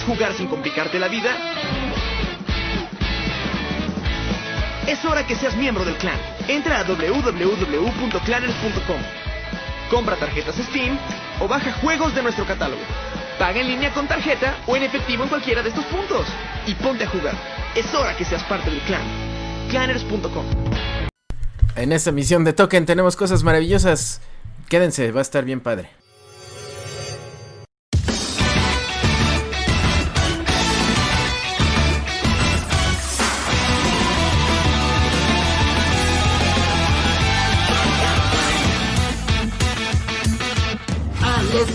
¿Quieres jugar sin complicarte la vida? Es hora que seas miembro del clan. Entra a www.clanners.com. Compra tarjetas Steam o baja juegos de nuestro catálogo. Paga en línea con tarjeta o en efectivo en cualquiera de estos puntos. Y ponte a jugar. Es hora que seas parte del clan. Clanners.com. En esta misión de Token tenemos cosas maravillosas. Quédense, va a estar bien padre.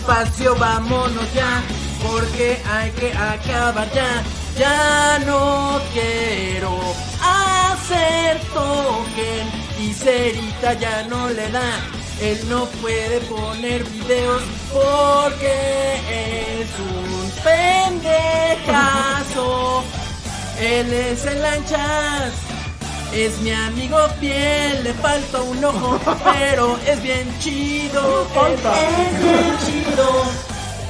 Vámonos ya, porque hay que acabar ya. Ya no quiero hacer token y Cerita ya no le da. Él no puede poner videos porque es un pendejazo. Él es el lanchas, es mi amigo fiel, le falta un ojo, pero es bien chido. Es bien chido.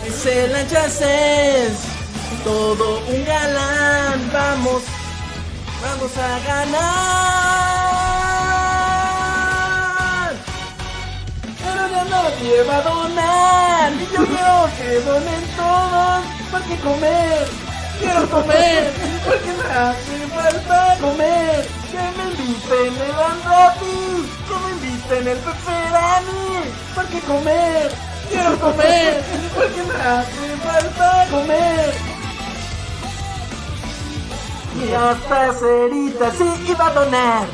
Ese lanchas es todo un galán. Vamos, vamos a ganar. Pero ya nadie va a donar. Y yo quiero que donen todos. Porque comer, quiero comer. Porque me hace falta comer. Que me inviten el Andati. Que me inviten el pepperani. Porque comer, quiero comer. Porque me hace falta comer. Y hasta Cerita sí iba a donar.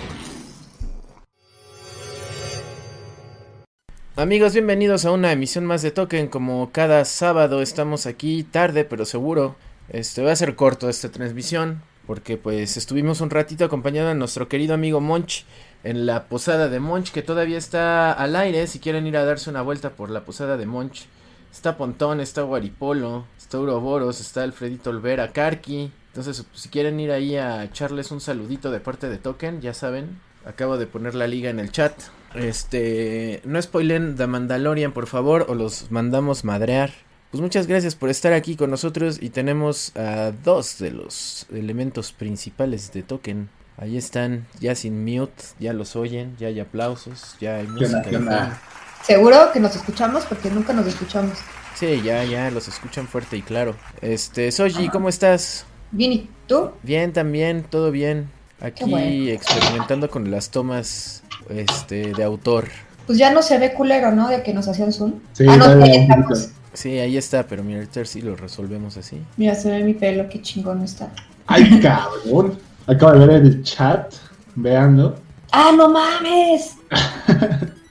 Amigos, bienvenidos a una emisión más de Token. Como cada sábado estamos aquí tarde, pero seguro. Este va a ser corto esta transmisión. Porque pues estuvimos un ratito acompañando a nuestro querido amigo Monch en la posada de Monch, que todavía está al aire. Si quieren ir a darse una vuelta por la posada de Monch. Está Pontón, está Guaripolo, está Uroboros, está Alfredito Olvera, Karki. Entonces, si quieren ir ahí a echarles un saludito de parte de Token, ya saben, acabo de poner la liga en el chat. Este, no spoilen The Mandalorian, por favor, o los mandamos madrear. Pues muchas gracias por estar aquí con nosotros y tenemos a dos de los elementos principales de Token. Ahí están, ya sin mute, ya los oyen, ya hay aplausos, ya hay música. Seguro que nos escuchamos porque nunca nos escuchamos. Sí, ya, ya, los escuchan fuerte y claro. Este, Soji, ¿cómo estás? Bien, ¿y tú? Bien, también, todo bien. Aquí bueno. experimentando con las tomas este, de autor. Pues ya no se ve culero, ¿no? De que nos hacían zoom. Sí, ah, no, un estamos. Sí, ahí está, pero mira, ahorita sí lo resolvemos así. Mira, se ve mi pelo, qué chingón está. Ay, cabrón. Acabo de ver en el chat, veando. ¡Ah, no mames!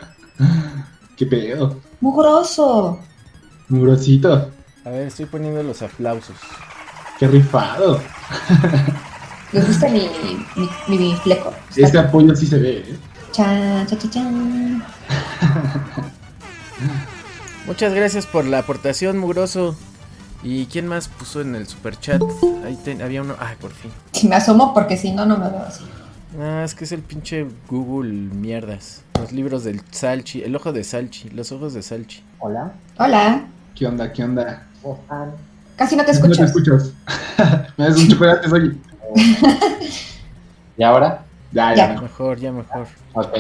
Qué pedo. ¡Mugroso! Mugrosito. A ver, estoy poniendo los aplausos. Qué rifado. ¿Les gusta mi, mi, mi fleco? Está Este apoyo sí se ve, ¿eh? Chan, chan, chan, chan. Muchas gracias por la aportación, mugroso. ¿Y quién más puso en el super chat? Ahí te- había uno. Ay, por fin. Si me asomo porque si no, no me veo así. Ah, es que es el pinche Google mierdas. Los libros del Salchi, el ojo de Salchi, los ojos de Salchi. Hola, Hola. ¿Qué onda? ¿Qué onda? Casi no te No escucho. te escuchas. Me das un chocolate, oye. ¿Y ahora? Ya, Ya. ya. Mejor, ya mejor. Ok.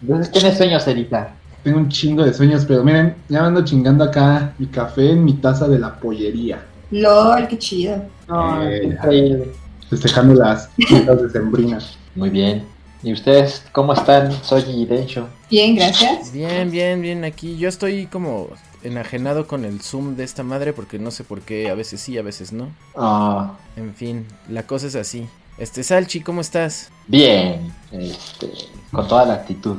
Entonces, ¿tienes sueños, Erika? Tengo un chingo de sueños, pero miren, ya me ando chingando acá mi café en mi taza de la pollería. LOL, qué chido. No, Eh. increíble. Festejando las fiestas decembrinas. Muy bien. ¿Y ustedes cómo están? Soy Densho. Bien, gracias. Bien, bien, bien. Aquí yo estoy como enajenado con el Zoom de esta madre porque no sé por qué, a veces sí, a veces no. Ah, En fin, la cosa es así. Este Salchi, ¿cómo estás? bien. Este, con toda la actitud.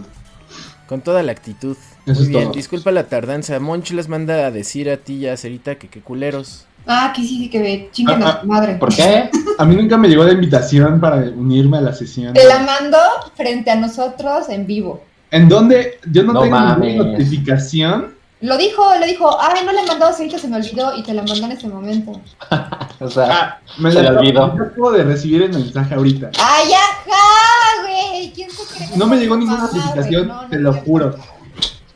Con toda la actitud. Eso Muy es bien, todo. disculpa la tardanza. Monch les manda a decir a ti y a Cerita que qué culeros. Ah, que sí, sí, que ve. Chinguen Ah, a su madre. ¿Por qué? A mí nunca me llegó la invitación para unirme a la sesión. Te la mando frente a nosotros en vivo. ¿En dónde? Yo no, No tengo mames. ninguna notificación. Lo dijo, lo dijo. Ay, no le mandó ahorita se me olvidó y te la mandó en ese momento. O sea, Ah, me Se la le olvidó. yo acabo de recibir el mensaje ahorita. ¡Ay, ajá, güey! ¿Quién se cree No me llegó ninguna notificación, No, no te lo juro.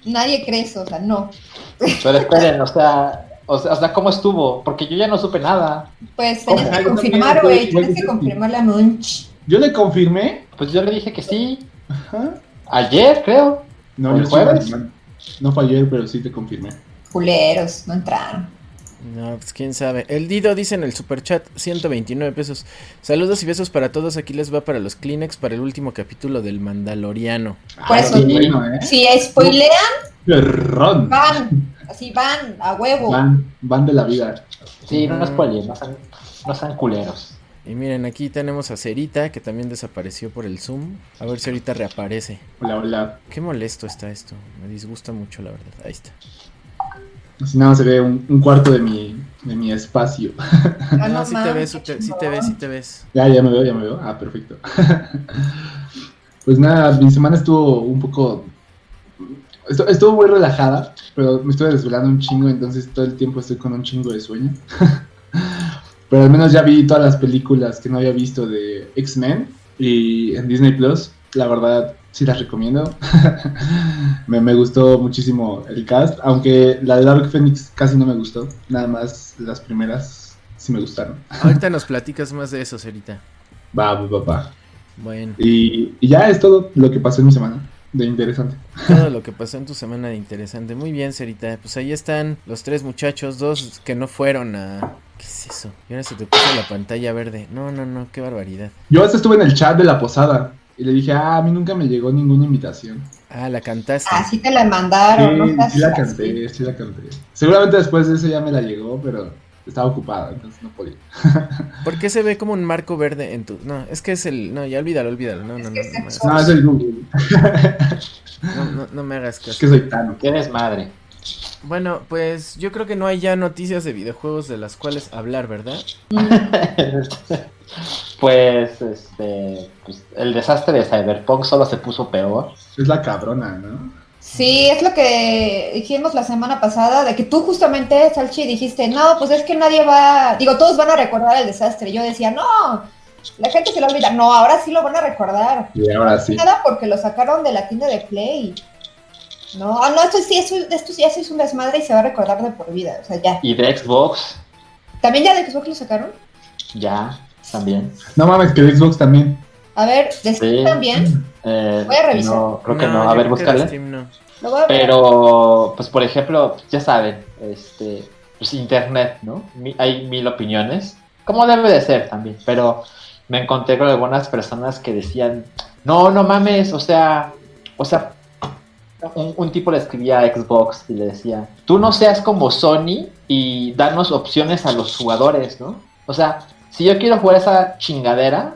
Nadie cree eso, o sea, no. pero esperen, o sea, O sea, o sea, ¿cómo estuvo? Porque yo ya no supe nada. Pues tenías que confirmar, güey. Tienes que confirmar la munch. Yo le confirmé. Pues yo le dije que sí. Ajá. Ayer, creo. No, ¿El jueves? mal. No fue ayer, pero sí te confirmé. Culeros, no entraron. No, pues quién sabe. El Dido dice en el superchat 129 pesos. Saludos y besos para todos. Aquí les va para los Kleenex para el último capítulo del Mandaloriano. Ah, eso, sí, bueno, ¿eh? Si spoilean, van. Así van, a huevo. Van, van de la vida. Sí, no nos no sean, no sean culeros. Y miren, aquí tenemos a Cerita que también desapareció por el Zoom. A ver si ahorita reaparece. Hola, hola. Qué molesto está esto. Me disgusta mucho, la verdad. Ahí está. Así nada más se ve un, un cuarto de mi, de mi espacio. Ah, no, no sí te ves, sí te- sí te chingón. ves, sí te ves. Ya, ya me veo, ya me veo. Ah, perfecto. pues nada, mi semana estuvo un poco. estu- Estuvo muy relajada, pero me estuve desvelando un chingo, entonces todo el tiempo estoy con un chingo de sueño. pero al menos ya vi todas las películas que no había visto de X-Men y en Disney Plus. La verdad, sí las recomiendo. me, me gustó muchísimo el cast, aunque la de Dark Phoenix casi no me gustó. Nada más las primeras sí me gustaron. Ahorita nos platicas más de eso, Cerita. Va, va, va, va. Bueno, Y, y ya es todo lo que pasó en mi semana de interesante. todo lo que pasó en tu semana de interesante. Muy bien, Cerita. Pues ahí están los tres muchachos, dos que no fueron a... ¿Qué es eso? Y ahora se te puso la pantalla verde. No, no, no, qué barbaridad. Yo hasta estuve en el chat de la posada y le dije, ah, a mí nunca me llegó ninguna invitación. Ah, la cantaste. Así te la mandaron, Sí, no sí la canté, sí la canté. Seguramente después de eso ya me la llegó, pero estaba ocupada, entonces no podía. ¿Por qué se ve como un marco verde en tu.? No, es que es el. No, ya olvídalo, olvídalo. No, no, no. No, es el Google. no, no- no me hagas Es caso. que soy Tano. ¿Qué desmadre? Bueno, pues yo creo que no hay ya noticias de videojuegos de las cuales hablar, ¿verdad? pues, este, pues, el desastre de Cyberpunk solo se puso peor. Es la cabrona, ¿no? Sí, es lo que dijimos la semana pasada, de que tú justamente, Salchi, dijiste, no, pues es que nadie va, digo, todos van a recordar el desastre. Yo decía, no, la gente se lo olvida. No, ahora sí lo van a recordar. Y ahora sí. Nada porque lo sacaron de la tienda de Play. No, ah, no, esto sí, esto, esto ya sí es un desmadre y se va a recordar de por vida. O sea, ya. Y de Xbox, ¿También ya de Xbox lo sacaron? ya, también. No mames, que de Xbox también. A ver, ¿de Steam Sí. también? Eh, Voy a revisar. No, creo que no. A ver, búscale. Steam no. Lo voy a ver. Pero, pues por ejemplo, ya saben, este, pues internet, ¿no? Mi- hay mil opiniones, como debe de ser también, pero me encontré con algunas personas que decían, no, no mames, o sea, o sea, un, un tipo le escribía a Xbox y le decía, tú no seas como Sony y danos opciones a los jugadores, ¿no? O sea, si yo quiero jugar esa chingadera,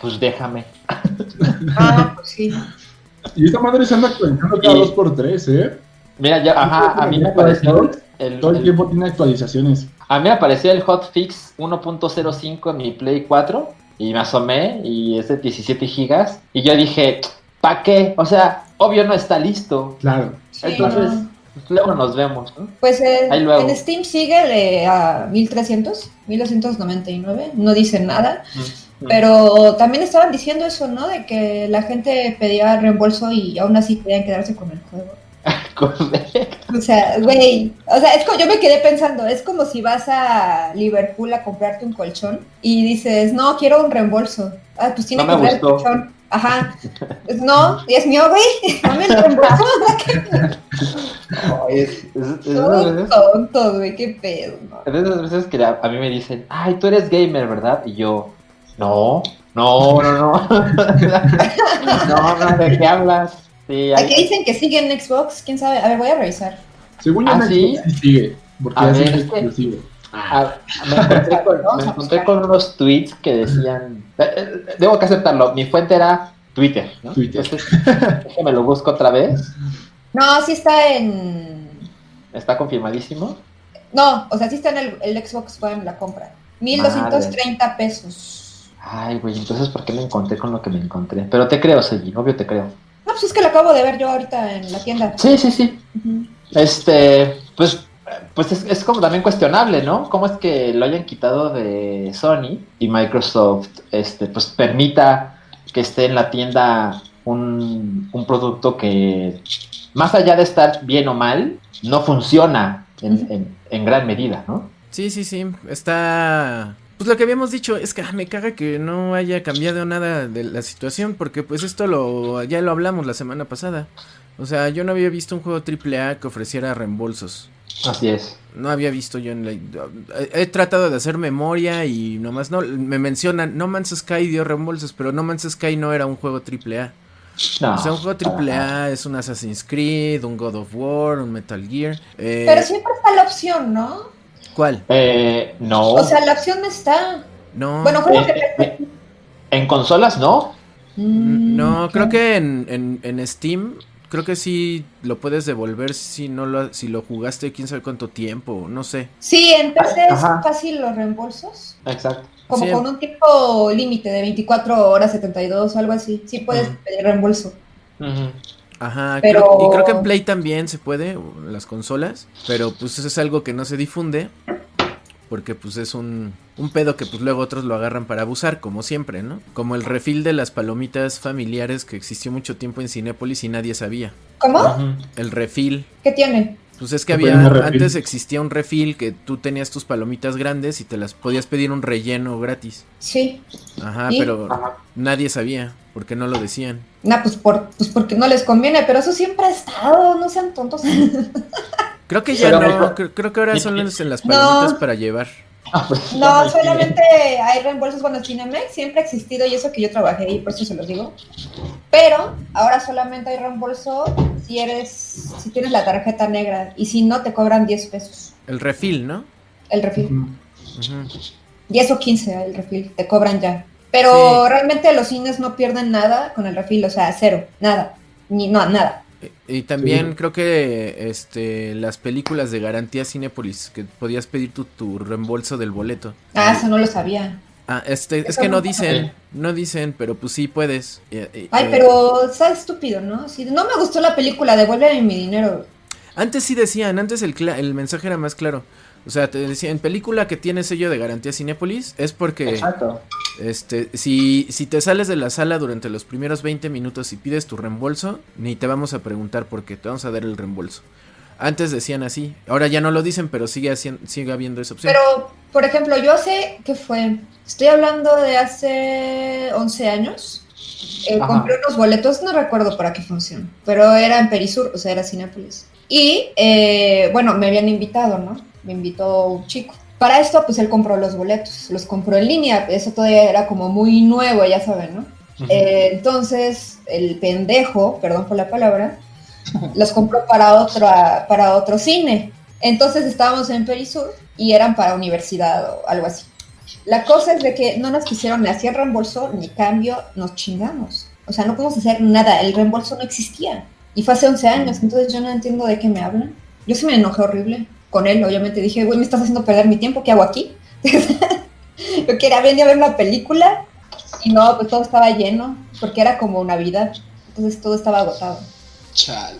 pues déjame. Ah, pues sí. Y esta madre se anda actualizando cada Y- dos por tres, ¿eh? Mira, ya, ajá, a mí me pareció el, Todo el el- tiempo tiene actualizaciones. A mí me apareció el hotfix 1.05 en mi Play 4 y me asomé y es de 17 gigas y yo dije, ¿pa' qué? O sea, obvio no está listo. Claro. Sí, Entonces, no. pues, luego nos vemos, ¿no? Pues eh, Ahí luego. en Steam sigue de a 1300, 1299, no dice nada, pero también estaban diciendo eso, ¿no? De que la gente pedía reembolso y aún así querían quedarse con el juego. Correcto. O sea, güey, o sea, es como, yo me quedé pensando, es como si vas a Liverpool a comprarte un colchón y dices, no, quiero un reembolso. Ah, pues tiene No que me traer el gustó. colchón. Ajá. Pues, no, y es mío, güey, dame el reembolso. Es, es- veces- tonto, güey, qué pedo. ¿no? es de esas veces que a, a mí me dicen, ay, tú eres gamer, ¿verdad? Y yo, no, no, no, no. no, no, ¿de qué hablas? Sí, hay- Aquí dicen que sigue en Xbox, quién sabe. A ver, voy a revisar. Según yo, ¿Ah, sí? Sí sigue. Porque A ya sí ver, es que- exclusivo. Ah, me encontré, con, Vamos me encontré con unos tweets que decían, debo que aceptarlo, mi fuente era Twitter, ¿no? Twitter. Entonces, déjame lo busco otra vez, No, sí está en. está confirmadísimo. No, o sea, sí está en el, el Xbox One la compra. 1230 pesos. Ay, güey, entonces, ¿por qué me encontré con lo que me encontré? Pero te creo, Sergi, obvio te creo. No, pues es que lo acabo de ver yo ahorita en la tienda. Sí, sí, sí. Este, pues, pues es, es como también cuestionable, ¿no? ¿Cómo es que lo hayan quitado de Sony y Microsoft, este, pues permita que esté en la tienda un, un producto que, más allá de estar bien o mal, no funciona. en, en- en gran medida, ¿no? Sí, sí, sí. Está. Pues lo que habíamos dicho es que ah, me caga que no haya cambiado nada de la situación. Porque pues esto lo ya lo hablamos la semana pasada. O sea, yo no había visto un juego AAA que ofreciera reembolsos. Así es. No había visto yo en la... He tratado de hacer memoria y nomás no... Me mencionan, No Man's Sky dio reembolsos, pero No Man's Sky no era un juego AAA. No. O sea, un juego AAA es un Assassin's Creed, un God of War, un Metal Gear. Eh, Pero siempre está la opción, ¿no? ¿Cuál? Eh, no. O sea, la opción no está. No. Bueno, Eh, juego que... eh, en consolas no. Mm, no, creo que en, en, en Steam... Creo que sí lo puedes devolver si no lo, si lo jugaste quién sabe cuánto tiempo, no sé. Sí, en PC es Ajá. fácil los reembolsos. Exacto. Como Sí. con un tiempo límite de 24 horas, 72 o algo así. Sí puedes pedir reembolso. Ajá, Pero- creo- y creo que en Play también se puede, las consolas, pero pues eso es algo que no se difunde, porque pues es un, un pedo que pues luego otros lo agarran para abusar, como siempre, ¿no? Como el refil de las palomitas familiares que existió mucho tiempo en Cinépolis y nadie sabía. ¿Cómo? El refil, ¿Qué tiene? pues es que ¿Qué había, antes existía un refil que tú tenías tus palomitas grandes y te las podías pedir un relleno gratis. Sí. Ajá, ¿Y? pero Ajá. nadie sabía, porque no lo decían. Nah, pues, por, pues porque no les conviene, pero eso siempre ha estado, no sean tontos. Creo que ya Pero no, creo, creo que ahora son en las No. palomitas para llevar. Ah, pues, No, solamente hay reembolsos, bueno, Cinemex siempre ha existido y eso que yo trabajé y por eso se los digo. Pero ahora solamente hay reembolso si eres, si tienes la tarjeta negra y si no te cobran 10 pesos El refil, ¿no? el refil. Ujú. 10 o 15 el refil, te cobran ya. Pero Sí. realmente los cines no pierden nada con el refil, o sea, cero, nada, ni no, nada. Y también Sí. creo que este las películas de garantía Cinépolis, que podías pedir tu, tu reembolso del boleto. Ah, eso no lo sabía. Ah, este, es que no dicen, no dicen, pero pues sí puedes. Eh, eh, Ay, eh, pero está estúpido, ¿no? Si no me gustó la película, devuélveme mi dinero. Antes sí decían, antes el, el mensaje era más claro. O sea, te decían, película que tiene sello de garantía Cinépolis es porque Exacto. este si, si te sales de la sala durante los primeros 20 minutos y pides tu reembolso, ni te vamos a preguntar por qué, te vamos a dar el reembolso. Antes decían así, ahora ya no lo dicen, pero sigue, haciendo, sigue habiendo esa opción. Pero, por ejemplo, yo hace, ¿qué fue? Estoy hablando de hace 11 años. Eh, compré unos boletos, no recuerdo para qué función, pero era en Perisur, o sea, era Cinépolis. Y, eh, bueno, me habían invitado, ¿no? Me invitó un chico. Para esto, pues él compró los boletos, los compró en línea, eso todavía era como muy nuevo, ya saben, ¿no? Eh, entonces, el pendejo, perdón por la palabra, los compró para otro, para otro cine. Entonces estábamos en Perisur y eran para universidad o algo así. La cosa es de que no nos quisieron ni hacer reembolso ni cambio, nos chingamos. O sea, no podemos hacer nada, el reembolso no existía. Y fue hace 11 años, entonces yo no entiendo de qué me hablan. Yo sí me enojé horrible con él, obviamente dije, güey, me estás haciendo perder mi tiempo, ¿qué hago aquí? yo quería venir a ver una película y no, pues todo estaba lleno, porque era como Navidad, entonces todo estaba agotado. Chale.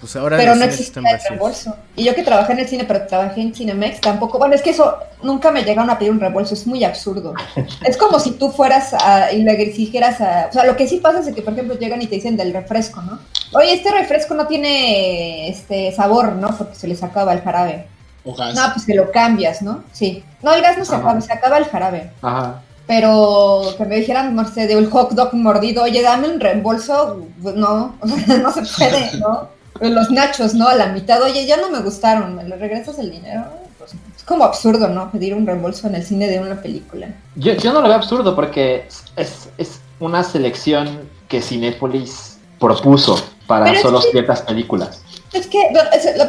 pues ahora Pero no están el reembolso. Y yo que trabajé en el cine, pero trabajé en Cinemex, tampoco. Bueno, es que eso nunca me llegaron a pedir un reembolso, es muy absurdo. es como si tú fueras a, y le exigieras a. O sea, lo que sí pasa es que, por ejemplo, llegan y te dicen del refresco, ¿no? Oye, este refresco no tiene este sabor, ¿no? Porque se les acaba el jarabe. O gas. No, pues que lo cambias, ¿no? Sí. No, el gas no se Ajá. acaba, se acaba el jarabe. Ajá. Pero que me dijeran, no sé, de un hot dog mordido, oye, dame un reembolso, pues no, no se puede, ¿no? Los nachos, ¿no? A la mitad, oye, ya no me gustaron, ¿me le regresas el dinero? Pues, es como absurdo, ¿no? Pedir un reembolso en el cine de una película. Yo, yo no lo veo absurdo porque es, es una selección que Cinépolis propuso para Pero es solo que- ciertas películas. Es que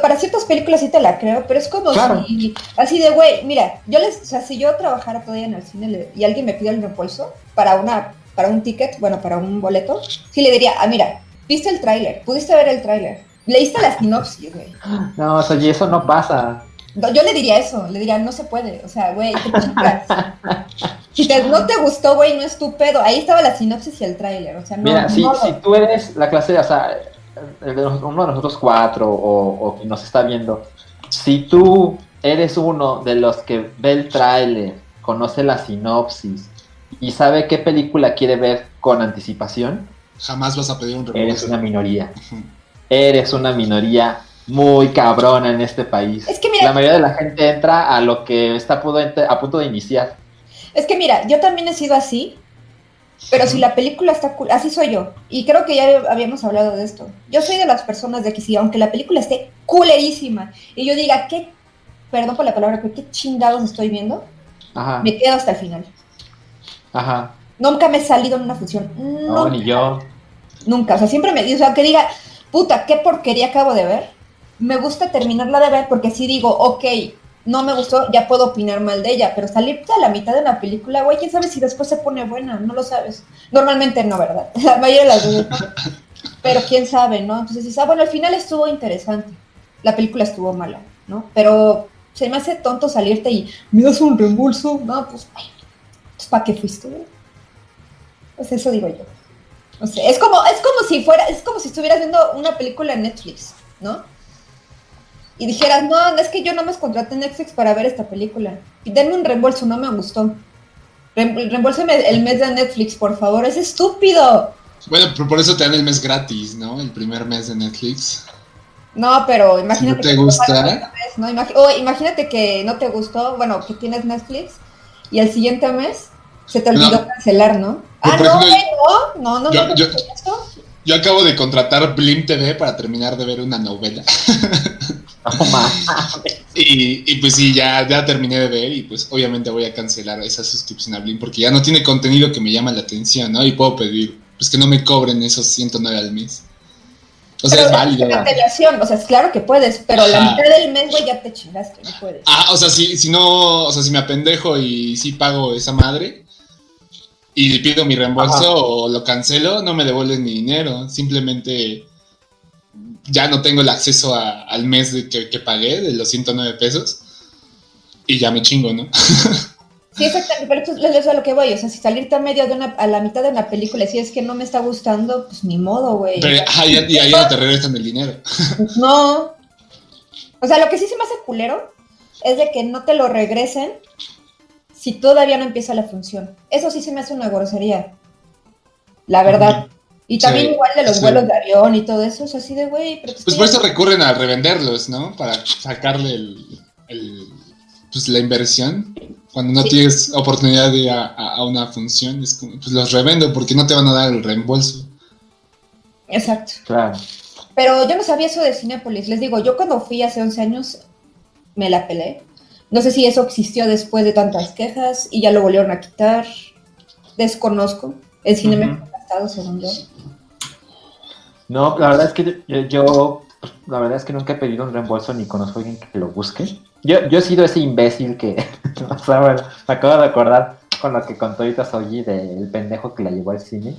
para ciertas películas sí te la creo, pero es como Claro. si, así de, güey, mira, yo les, o sea, si yo trabajara todavía en el cine y alguien me pide el reembolso para una, para un ticket, bueno, para un boleto, sí le diría, ah, mira, viste el tráiler, pudiste ver el tráiler, leíste la sinopsis, güey. No, o sea, y eso no pasa. No, Yo le diría eso, le diría, no se puede, o sea, güey, te. Si te- no te gustó, güey, no es tu pedo. Ahí estaba la sinopsis y el tráiler, o sea, no. Mira, si, no, si tú eres la clase, o sea, el de los- uno de nosotros cuatro o, o que nos está viendo, si tú eres uno de los que ve el tráiler, conoce la sinopsis y sabe qué película quiere ver con anticipación, Jamás vas a pedir un eres una minoría. Eres una minoría muy cabrona en este país. Es que mira- La mayoría de la gente entra a lo que está a punto de iniciar. Es que mira, yo también he sido así, pero si la película está cool, así soy yo. Y creo que ya habíamos hablado de esto. Yo soy de las personas de que si, aunque la película esté culerísima, y yo diga, ¿qué? Perdón por la palabra, pero ¿qué chingados estoy viendo? Ajá, Me quedo hasta el final. ajá. Nunca me he salido en una función. No, Nunca. ni yo. Nunca. O sea, siempre me o sea, que diga, puta, qué porquería acabo de ver. Me gusta terminarla de ver porque si digo, ok, no me gustó, ya puedo opinar mal de ella, pero salirte a la mitad de una película, güey, quién sabe si después se pone buena, no lo sabes. Normalmente no, ¿verdad? La mayoría de las veces no. Pero quién sabe, ¿no? Entonces dices, ah, bueno, al final estuvo interesante. La película estuvo mala, ¿no? Pero se me hace tonto salirte y me das un reembolso. No, pues, pues ¿para qué fuiste, güey? Pues eso digo yo. O sea, es como, es como si fuera, es como si estuvieras viendo una película en Netflix, ¿no? Y dijeras, no, es que yo no me contraté en Netflix para ver esta película. Y denme un reembolso, no me gustó. Re- reembolseme el mes de Netflix, por favor, es estúpido. Bueno, pero por eso te dan el mes gratis, ¿no? El primer mes de Netflix. No, pero imagínate te que gusta. mes, ¿no? Imagi- o imagínate que no te gustó, bueno, que tienes Netflix y el siguiente mes se te olvidó No. cancelar, ¿no? Pero, ah, no, ejemplo, no, no, no, yo- no, no. Yo acabo de contratar Blim TV para terminar de ver una novela. Y, y pues sí, ya, ya terminé de ver y pues obviamente voy a cancelar esa suscripción a Blim porque ya no tiene contenido que me llama la atención, ¿no? Y puedo pedir, pues que no me cobren esos 109 al mes. O sea, Pero es válido. la cancelación, o sea, es claro que puedes, pero la mitad del mes, güey, ya te chingaste, no puedes. Ah, o sea, si, si no, o sea, si me apendejo y sí pago esa madre y pido mi reembolso Ajá. o lo cancelo, no me devuelven mi dinero. Simplemente ya no tengo el acceso a- al mes de que, que pagué de los 109 pesos y ya me chingo, ¿no? Sí, exactamente, pero eso eso es a lo que voy, o sea, si salirte a medio de una, a la mitad de una película y si es que no me está gustando, pues ni modo, güey. Pero ah, ya, ya- ya no te regresan el dinero. Pues no. O sea, lo que sí se me hace culero es de que no te lo regresen si todavía no empieza la función. Eso sí se me hace una grosería. La verdad. Y también Sí, igual de los sí. vuelos de avión y todo eso, es así de, güey, pero Pues estoy por eso recurren a revenderlos, ¿no? Para sacarle el, el- pues la inversión. Cuando no Sí. tienes oportunidad de ir a, a- a una función, es como, pues los revendo porque no te van a dar el reembolso. Exacto. Claro. Pero yo no sabía eso de Cinépolis. Les digo, yo cuando fui hace 11 años me la pelé. No sé si eso existió después de tantas quejas y ya lo volvieron a quitar. Desconozco. El cine me Ujú. ha gastado, según yo. No, la verdad es que yo, yo, pues, la verdad es que nunca he pedido un reembolso ni conozco a alguien que lo busque. Yo, yo he sido ese imbécil que, o sea, bueno, me acabo de acordar con lo que contó ahorita Soyi del pendejo que la llevó al cine.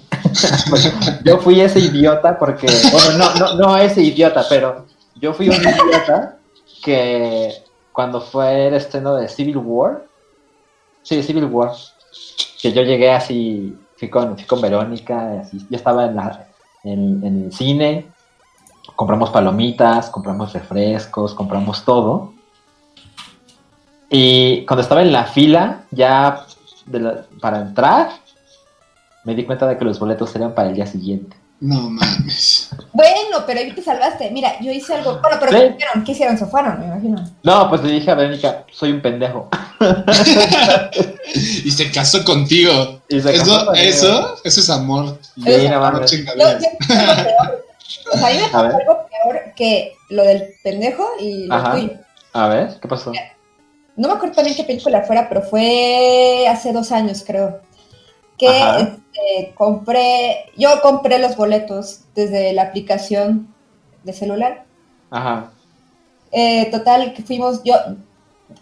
yo fui ese idiota porque, bueno, no, no, no ese idiota, pero yo fui un idiota que cuando fue el estreno de Civil War, sí, Civil War, que yo llegué así, fui con, fui con Verónica, así, yo estaba en, la, en, el cine, compramos palomitas, compramos refrescos, compramos todo. Y cuando estaba en la fila, ya de la- para entrar, me di cuenta de que los boletos eran para el día siguiente. No mames. Bueno, pero ahí te salvaste. Mira, yo hice algo. Bueno, pero Sí. ¿qué hicieron? ¿Qué hicieron? Se fueron, me imagino. No, pues le dije a Verónica, soy un pendejo. y se casó contigo. Y se casó Eso, eso, eso es amor. Sí, no. Yo, yo hice algo peor. O sea, a mí me pasó algo peor que lo del pendejo y lo Ajá. tuyo. A ver, ¿qué pasó? No me acuerdo también qué película fuera, pero fue hace dos años, creo. Que este, compré, yo compré los boletos desde la aplicación de celular. Ajá. Eh, total, que fuimos, yo,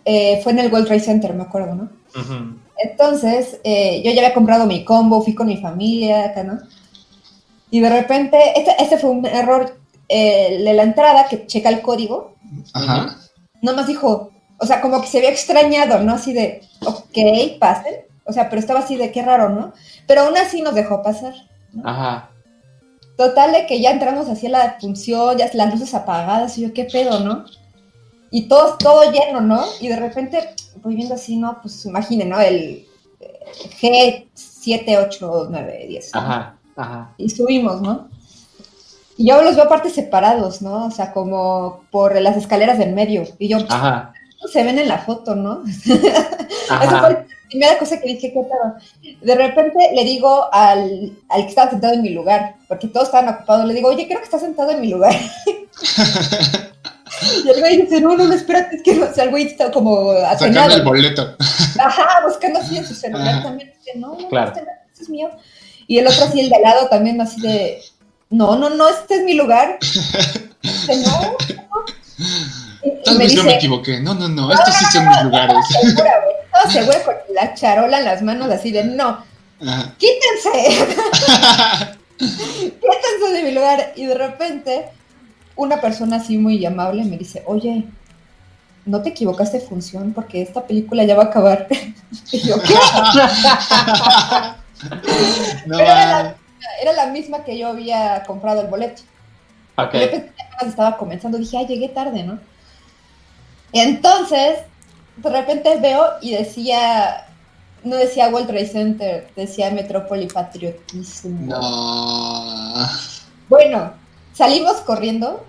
eh, fue en el World Trade Center, me acuerdo, ¿no? Ujú. Entonces, eh, yo ya había comprado mi combo, fui con mi familia acá, ¿no? Y de repente, este, este fue un error eh, de la entrada que checa el código, Ajá. nomás dijo, o sea, como que se había extrañado, ¿no? Así de, ok, pasen. O sea, pero estaba así de qué raro, ¿no? Pero aún así nos dejó pasar. Ajá. Total de que ya entramos así a la función, ya las luces apagadas, y yo, qué pedo, ¿no? Y todo, todo lleno, ¿no? Y de repente voy viendo así, ¿no? Pues imaginen, ¿no? El eh, G7, 8, 9, 10. ¿no? Ajá. Ajá. Y subimos, ¿no? Y yo los veo aparte separados, ¿no? O sea, como por las escaleras del medio. Y yo, Ajá. Se ven en la foto, ¿no? Esa fue la primera cosa que dije, qué pedo. De repente le digo al, al que estaba sentado en mi lugar, porque todos estaban ocupados, le digo, oye, creo que está sentado en mi lugar. y el güey dice, no, no, no, espérate, es que o sea, el güey está como Sacando atenado. el boleto. Ajá, buscando así en su celular Ajá. también. Dice, no, no, Claro. este, este es mío. Y el otro así, el de al lado también así de, no, no, no, este es mi lugar. Dice, no, no. Y- y Tal vez yo me equivoqué. No, no, no. Estos sí son mis lugares. segura, güey, todo seguro con la charola en las manos así de, no, Ajá. quítense, quítense de mi lugar. Y de repente, una persona así muy amable me dice, oye, no te equivocaste de función porque esta película ya va a acabar. y yo, ¿qué? No, Pero era la, era la misma que yo había comprado el boleto. Ok. Yo pensé que apenas estaba comenzando, dije, ay, llegué tarde, ¿no? Entonces, de repente veo y decía, no decía World Trade Center, decía Metrópoli Patriotismo. No. Bueno, salimos corriendo,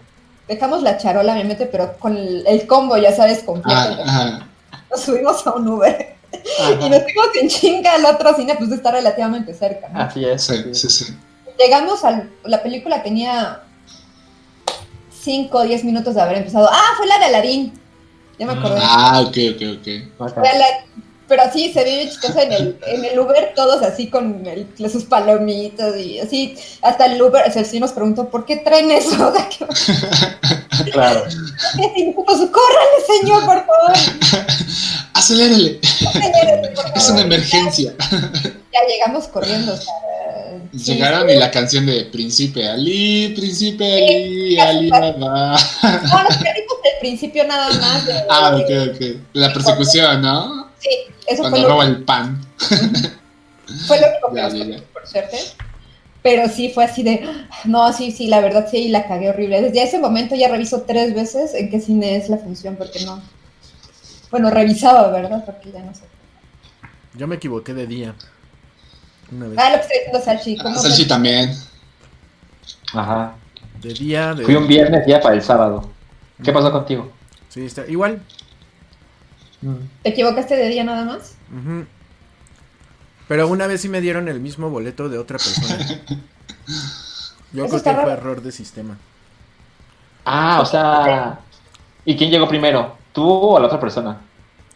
dejamos la charola, me mete, pero con el, el combo, ya sabes, completo. Ah, ajá. Nos subimos a un Uber y nos fuimos en chinga al otro cine, pues está relativamente cerca, ¿no? Así es. Sí, sí, sí. Llegamos a la película, tenía 5 o 10 minutos de haber empezado. Ah, fue la de Aladdin. Ya me acordé. Ah, ok, ok, ok. Fue la- pero sí, se ve bien chistoso en el, en el Uber, todos así con el- sus palomitas y así. Hasta el Uber, o sea, sí nos preguntó, ¿por qué traen eso? Claro. nosotros, córrale, señor, por favor. Acelérele. Por Es favor". una emergencia. Ya llegamos corriendo, o sea. Llegaron sí. y la canción de Príncipe Ali, Príncipe Ali, Sí, Ali Baba. No, nos perdimos del principio nada más. de- Ah, ok, ok. La persecución, ¿no? Sí, eso fue Cuando lo, roba el pan. fue lo único que Ya, nos ya, tocó, ya. por suerte. Pero sí fue así de, no, sí, sí, la verdad sí, la cagué horrible. Desde ese momento ya reviso tres veces en qué cine es la función, porque no. Bueno, revisaba, ¿verdad? Porque ya no sé. Yo me equivoqué de día. Una vez. Ah, lo que está diciendo Salchi. Ah, ¿cómo Salchi también. Ajá. De día, de. Fui un viernes ya para el sábado. ¿Qué pasó contigo? Sí, está. Igual. ¿Te equivocaste de día nada más? Pero una vez sí me dieron el mismo boleto de otra persona. Yo creo que fue error de sistema. Ah, o sea. ¿Y quién llegó primero? ¿Tú o la otra persona?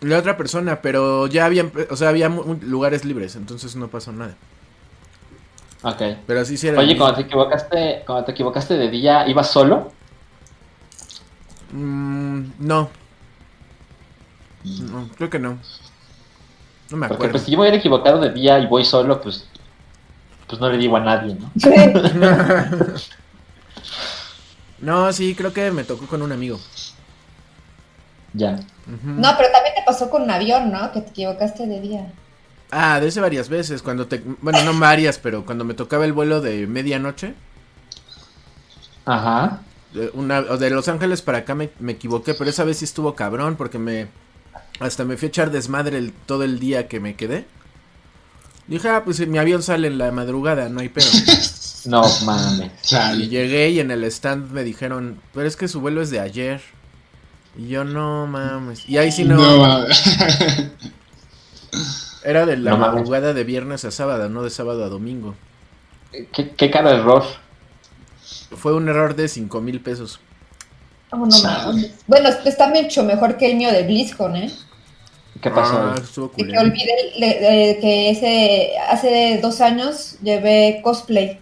La otra persona, pero ya había, o sea, había lugares libres, entonces no pasó nada. Ok. Pero sí, sí era Oye, cuando te equivocaste, cuando te equivocaste de día, ¿ibas solo? Mm, no. No, creo que no. No me Porque acuerdo. pues si yo me hubiera equivocado de día y voy solo, pues pues no le digo a nadie, ¿no? no, sí, creo que me tocó con un amigo. Ya. No, pero también te pasó con un avión, ¿no? Que te equivocaste de día. Ah, de ese varias veces, cuando te... Bueno, no varias, pero cuando me tocaba el vuelo de medianoche, Ajá. de, una, de Los Ángeles para acá me, me equivoqué, pero esa vez sí estuvo cabrón porque me... Hasta me fui a echar desmadre el- todo el día que me quedé. Dije, ah, pues mi avión sale en la madrugada, no hay pedo. No mames. Y llegué y en el stand me dijeron, pero es que su vuelo es de ayer. Y yo, no mames. Y ahí sí no, No, era de la No mames. madrugada de viernes a sábado, no de sábado a domingo. ¿Qué, qué cada error? Fue un error de cinco mil pesos. Oh, no mames. Bueno, está mucho mejor que el mío de BlizzCon, ¿eh? ¿Qué pasó? Ah, que olvidé le- que ese hace dos años llevé cosplay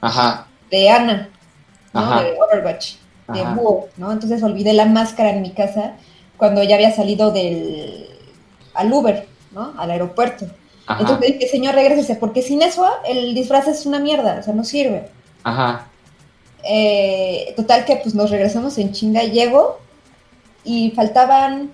Ajá. de Ana, ¿no? Ajá. De Overwatch, de Ajá. Búho, ¿no? Entonces olvidé la máscara en mi casa cuando ya había salido del al Uber, ¿no? Al aeropuerto. Ajá. Entonces le dije, señor, regrésese, porque sin eso el disfraz es una mierda, o sea, no sirve. Ajá. Eh, total que pues nos regresamos en chinga, llego y faltaban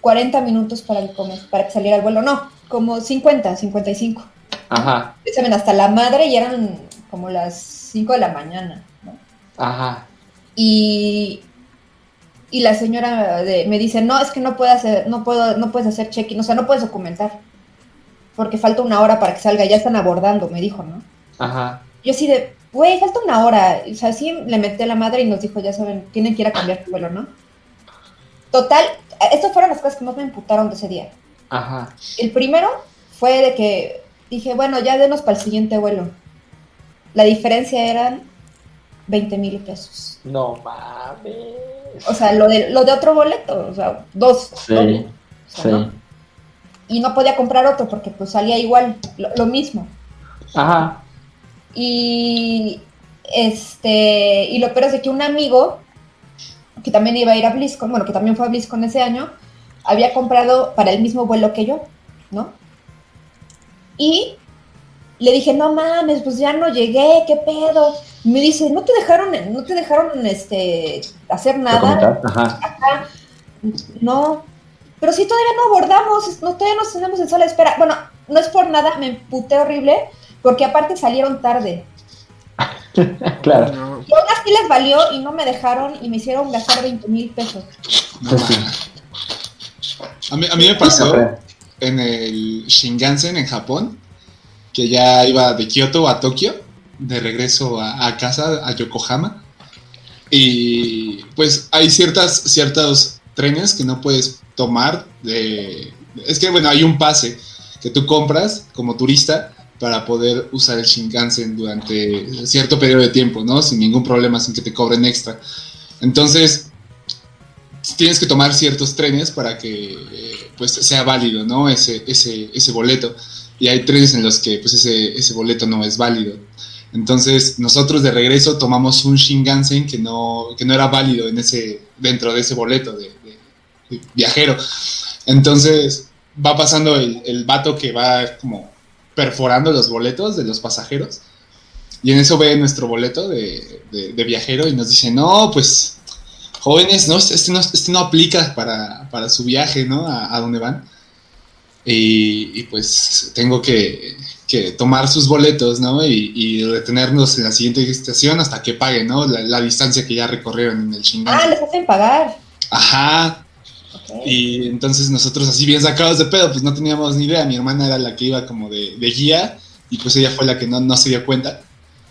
40 minutos para, el para que saliera el vuelo, no, como 50, 55. Ajá. Saben, hasta la madre y eran como las 5 de la mañana, ¿no? Ajá. Y, y la señora de- me dice, no, es que no, puedo hacer, no, puedo, no puedes hacer check-in, o sea, no puedes documentar, porque falta una hora para que salga, ya están abordando, me dijo, ¿no? Ajá. Yo así de, güey, falta una hora. O sea, sí le metí a la madre y nos dijo, ya saben, tienen que ir a cambiar tu vuelo, ¿no? Total, estas fueron las cosas que más me imputaron de ese día. Ajá. El primero fue de que dije, bueno, ya denos para el siguiente vuelo. La diferencia eran 20 mil pesos. No mames. O sea, lo de, lo de otro boleto, o sea, dos. Sí, doble, o sea, sí. ¿no? Y no podía comprar otro porque pues salía igual, lo, lo mismo. Ajá. Y este, y lo peor es de que un amigo que también iba a ir a BlizzCon, bueno, que también fue a BlizzCon ese año, había comprado para el mismo vuelo que yo, ¿no? Y le dije, no mames, pues ya no llegué, ¿qué pedo? Me dice, ¿no te dejaron, no te dejaron este hacer nada? Comentar, Ajá. Ajá. No. Pero si todavía no abordamos, no, todavía nos tenemos en sala de espera. Bueno, no es por nada, me emputé horrible, porque aparte salieron tarde. Claro. No. Y aún así les valió y no me dejaron y me hicieron gastar 20 mil pesos. No Pues. A mí, a mí me pasó en el Shinkansen en Japón, que ya iba de Kioto a Tokio, de regreso a, a casa, a Yokohama. Y pues hay ciertas, ciertos trenes que no puedes tomar. De... Es que, bueno, hay un pase que tú compras como turista para poder usar el Shinkansen durante cierto periodo de tiempo, ¿no? Sin ningún problema, sin que te cobren extra. Entonces, tienes que tomar ciertos trenes para que eh, pues sea válido, ¿no? Ese, ese, ese boleto. Y hay trenes en los que pues ese, ese boleto no es válido. Entonces, nosotros de regreso tomamos un Shinkansen que no, que no era válido en ese, dentro de ese boleto de, de- de viajero. Entonces, va pasando el, el vato que va como perforando los boletos de los pasajeros. Y en eso ve nuestro boleto de, de- de viajero y nos dice, no, pues jóvenes, no, este no, este no aplica para, para su viaje, ¿no? A, a donde van. Y, y, pues tengo que, que tomar sus boletos, ¿no? Y, y retenernos en la siguiente estación hasta que paguen, ¿no? La, la distancia que ya recorrieron en el Ah, Shinkansen. les hacen pagar. Ajá. Y entonces nosotros así bien sacados de pedo, pues no teníamos ni idea. Mi hermana era la que iba como de, de guía y pues ella fue la que no, no se dio cuenta.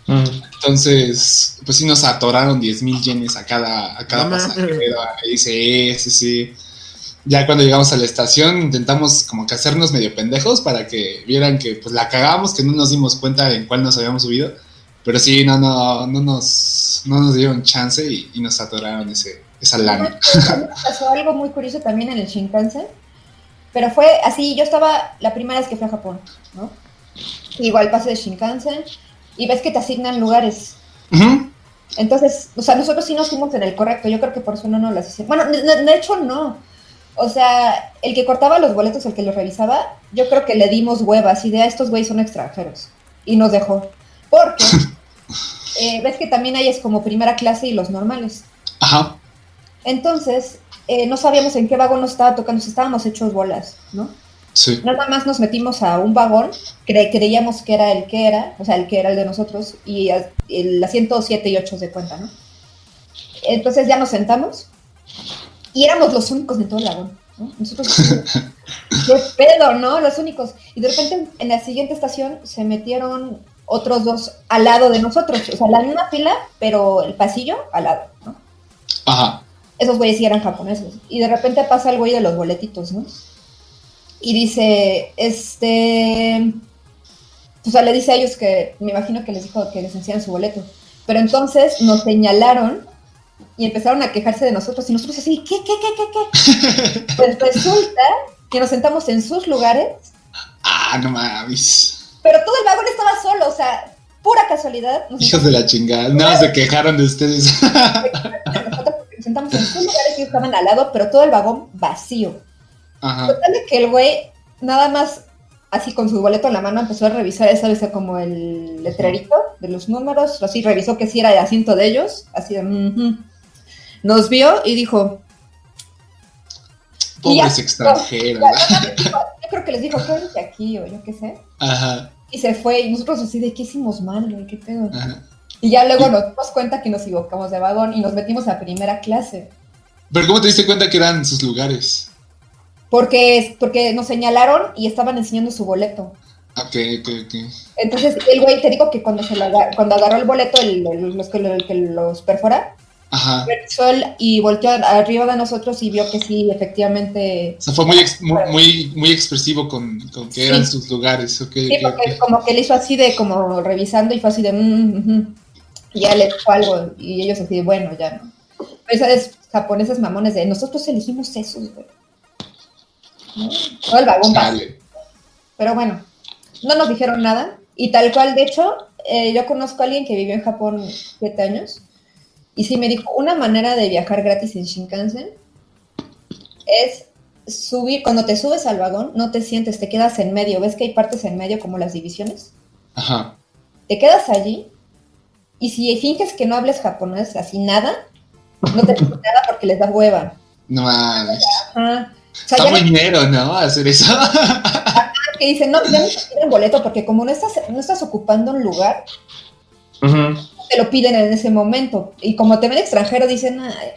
Mm. Entonces, pues sí nos atoraron 10 mil yenes a cada, a cada No pasajero. Ahí sí, sí, sí. Ya cuando llegamos a la estación intentamos como que hacernos medio pendejos para que vieran que pues la cagamos, que no nos dimos cuenta en cuál nos habíamos subido. Pero sí, no, no, no nos, no nos dieron chance y, y nos atoraron ese, esa lana. A pasó algo muy curioso también en el Shinkansen, pero fue así, yo estaba la primera vez que fui a Japón, ¿no? Igual pasé de Shinkansen y ves que te asignan lugares. Ujú. Entonces, o sea, nosotros sí nos fuimos en el correcto, yo creo que por eso no nos las hicieron. Bueno, de, hecho no. O sea, el que cortaba los boletos, el que los revisaba, yo creo que le dimos huevas y de "Ah, estos güeyes son extranjeros. Y nos dejó. Porque, eh, ves que también hay es como primera clase y los normales. Ajá. Entonces, eh, no sabíamos en qué vagón nos estaba tocando, estábamos hechos bolas, ¿no? Sí. Nada más nos metimos a un vagón, cre- creíamos que era el que era, o sea, el que era el de nosotros, y el asiento 7 y 8 de cuenta, ¿no? Entonces ya nos sentamos y éramos los únicos en todo el vagón, ¿no? Nosotros, qué pedo, ¿no? Los únicos. Y de repente en la siguiente estación se metieron otros dos al lado de nosotros, o sea, la misma fila, pero el pasillo al lado, ¿no? Ajá. Esos güeyes sí eran japoneses. Y de repente pasa el güey de los boletitos, ¿no? Y dice, este... O sea, le dice a ellos que, me imagino que les dijo que les enseñaran su boleto. Pero entonces nos señalaron y empezaron a quejarse de nosotros. Y nosotros así, ¿qué, qué, qué, qué, qué? Pues resulta que nos sentamos en sus lugares, Ah, no mames. pero todo el vagón estaba solo, o sea, pura casualidad. Hijos de la chingada. Nada más se quejaron de ustedes. sentamos en sus lugares y estaban al lado, pero todo el vagón vacío. Ajá. Total de que el güey, nada más así con su boleto en la mano, empezó a revisar esa vez como el letrerito de los números, así revisó que sí era el asiento de ellos, así de, "Ujú". Nos vio y dijo, Pobres extranjeros. yo creo que les dijo, quédense aquí o yo qué sé, Ajá. y se fue, y nosotros así de, ¿qué hicimos mal, güey? ¿Qué pedo? Ajá. Y ya luego nos dimos cuenta que nos equivocamos de vagón y nos metimos a primera clase. Pero ¿cómo te diste cuenta que eran sus lugares? Porque, porque nos señalaron y estaban enseñando su boleto. Ok, ok, ok. Entonces, el güey, te digo que cuando, se lo cuando agarró el boleto, el, el- los que, los perfora, Ajá. él y volteó arriba de nosotros y vio que sí, efectivamente. O sea, fue muy, ex- muy, muy, muy expresivo con, con que eran sus lugares. Sí, porque como que él hizo así de como revisando y fue así de. mm. Y ya le dijo algo y ellos así bueno, ya no. Pero esas japoneses mamones de nosotros elegimos esos, güey. ¿No? Todo el vagón. Pero bueno, no nos dijeron nada. Y tal cual, de hecho, eh, yo conozco a alguien que vivió en Japón siete años. Y sí me dijo, una manera de viajar gratis en Shinkansen es subir, cuando te subes al vagón, no te sientes, te quedas en medio. ¿Ves que hay partes en medio como las divisiones? Ajá. Te quedas allí y si finges que no hables japonés, así nada, no te dicen nada porque les da hueva. No mames. Ajá. O sea, Está muy dinero, ¿no? Hacer eso. que dicen, no, ya no te piden boleto porque como no estás, no estás ocupando un lugar, te lo piden en ese momento. Y como te ven extranjero, dicen, "Ay,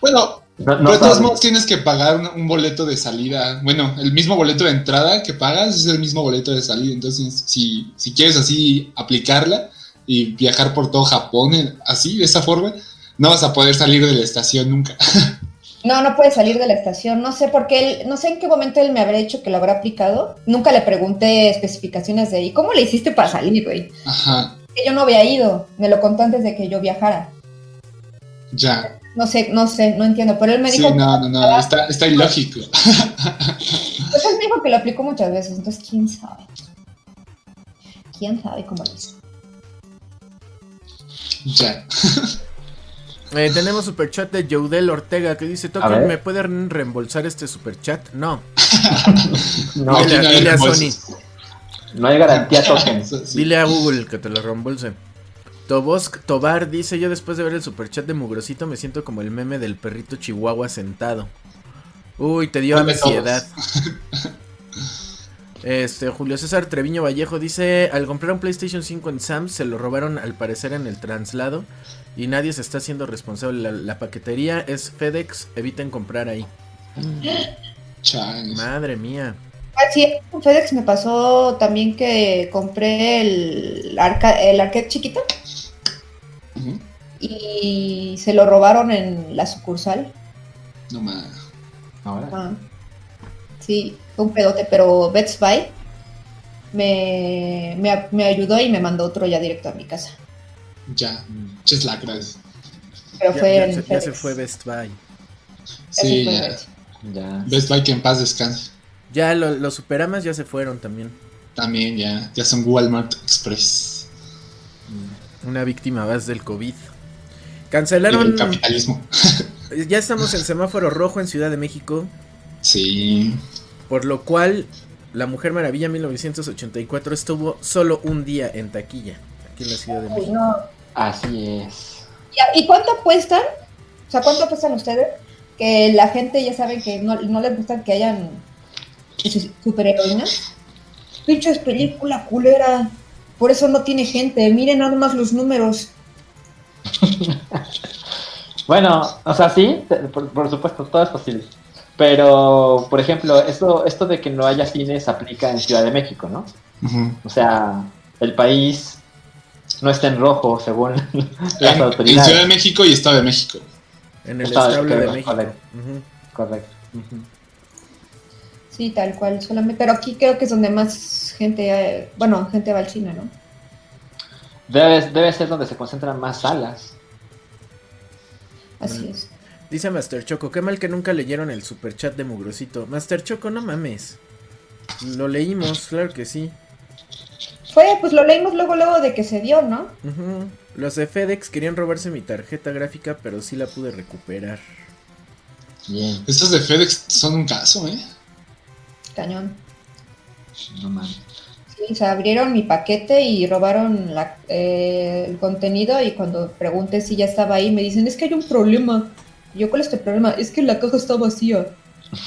bueno, No, no pero de todos modos tienes que pagar un, un boleto de salida. Bueno, el mismo boleto de entrada que pagas es el mismo boleto de salida. Entonces, si, si quieres así aplicarla y viajar por todo Japón en- así, de esa forma, no vas a poder salir de la estación nunca. no, no puedes salir de la estación. No sé por qué, él, no sé en qué momento él me habrá dicho que lo habrá aplicado. Nunca le pregunté especificaciones de, ¿y cómo le hiciste para salir, güey? Ajá, Que yo no había ido, me lo contó antes de que yo viajara. ya. No sé, no sé, no entiendo, pero él me Sí, dijo, no, no, no, está, está ilógico. pues él me dijo que lo aplicó muchas veces, entonces quién sabe. ¿Quién sabe cómo lo hizo? Ya. Eh, tenemos superchat de Joudel Ortega que dice, ver. ¿me pueden reembolsar este superchat? No. No, dile, no hay dile a. Sony. no hay garantía token. Eso sí. Dile a Google que te lo reembolse. Tobosk Tobar dice, yo después de ver el superchat de Mugrosito me siento como el meme del perrito chihuahua sentado. Uy, te dio ¿Cuál de ansiedad. Este, Julio César Treviño Vallejo dice, al comprar un PlayStation 5 en Sam's se lo robaron al parecer en el traslado y nadie se está haciendo responsable. La, la paquetería es FedEx, eviten comprar ahí. Chale. Madre mía. Ah, sí, con FedEx me pasó también que compré el, arca el arcade chiquito y se lo robaron en la sucursal. No mames. Ahora. Ah, sí, fue un pedote, pero Best Buy me, me, me ayudó y me mandó otro ya directo a mi casa. Ya. Ches lacras. Pero Ya, fue ya en se, ya FedEx. se fue Best Buy. Ese Sí, ya. Best Buy que en paz descanse. Ya lo- los superamas ya se fueron también. También ya. Ya son Walmart Express. Una víctima más del COVID. Cancelaron. el capitalismo. Ya estamos en semáforo rojo en Ciudad de México. Sí. Por lo cual, La Mujer Maravilla 1984 estuvo solo un día en taquilla. Aquí en la Ciudad de México. no. Así es. ¿Y- ¿Y cuánto apuestan? O sea, ¿cuánto apuestan ustedes? Que la gente ya saben que no, no les gusta que hayan su- superheroínas. Pinches película culera. Por eso no tiene gente. Miren nada más los números. Bueno, o sea, sí, por, por supuesto, todo es posible. Pero, por ejemplo, esto, esto de que no haya cines aplica en Ciudad de México, ¿no? O sea, el país no está en rojo según las En, en Ciudad de autoridades. México y Estado de México. En el Estado de- establo de México. correcto. Sí, tal cual. Solamente, pero aquí creo que es donde más gente, eh, bueno, gente va al cine, ¿no? Debe, debe ser donde se concentran más salas. Así es. Dice Master Choco, qué mal que nunca leyeron el superchat de Mugrosito. Master Choco, no mames. Lo leímos, claro que sí. Fue, pues lo leímos luego, luego de que se dio, ¿no? Los de FedEx querían robarse mi tarjeta gráfica, pero sí la pude recuperar. Bien, Estos de FedEx son un caso, ¿eh? Cañón. no mames. Sí, se abrieron mi paquete y robaron la- eh, el contenido y cuando pregunté si ya estaba ahí me dicen, es que hay un problema. Yo, ¿cuál es tu problema? Es que la caja está vacía.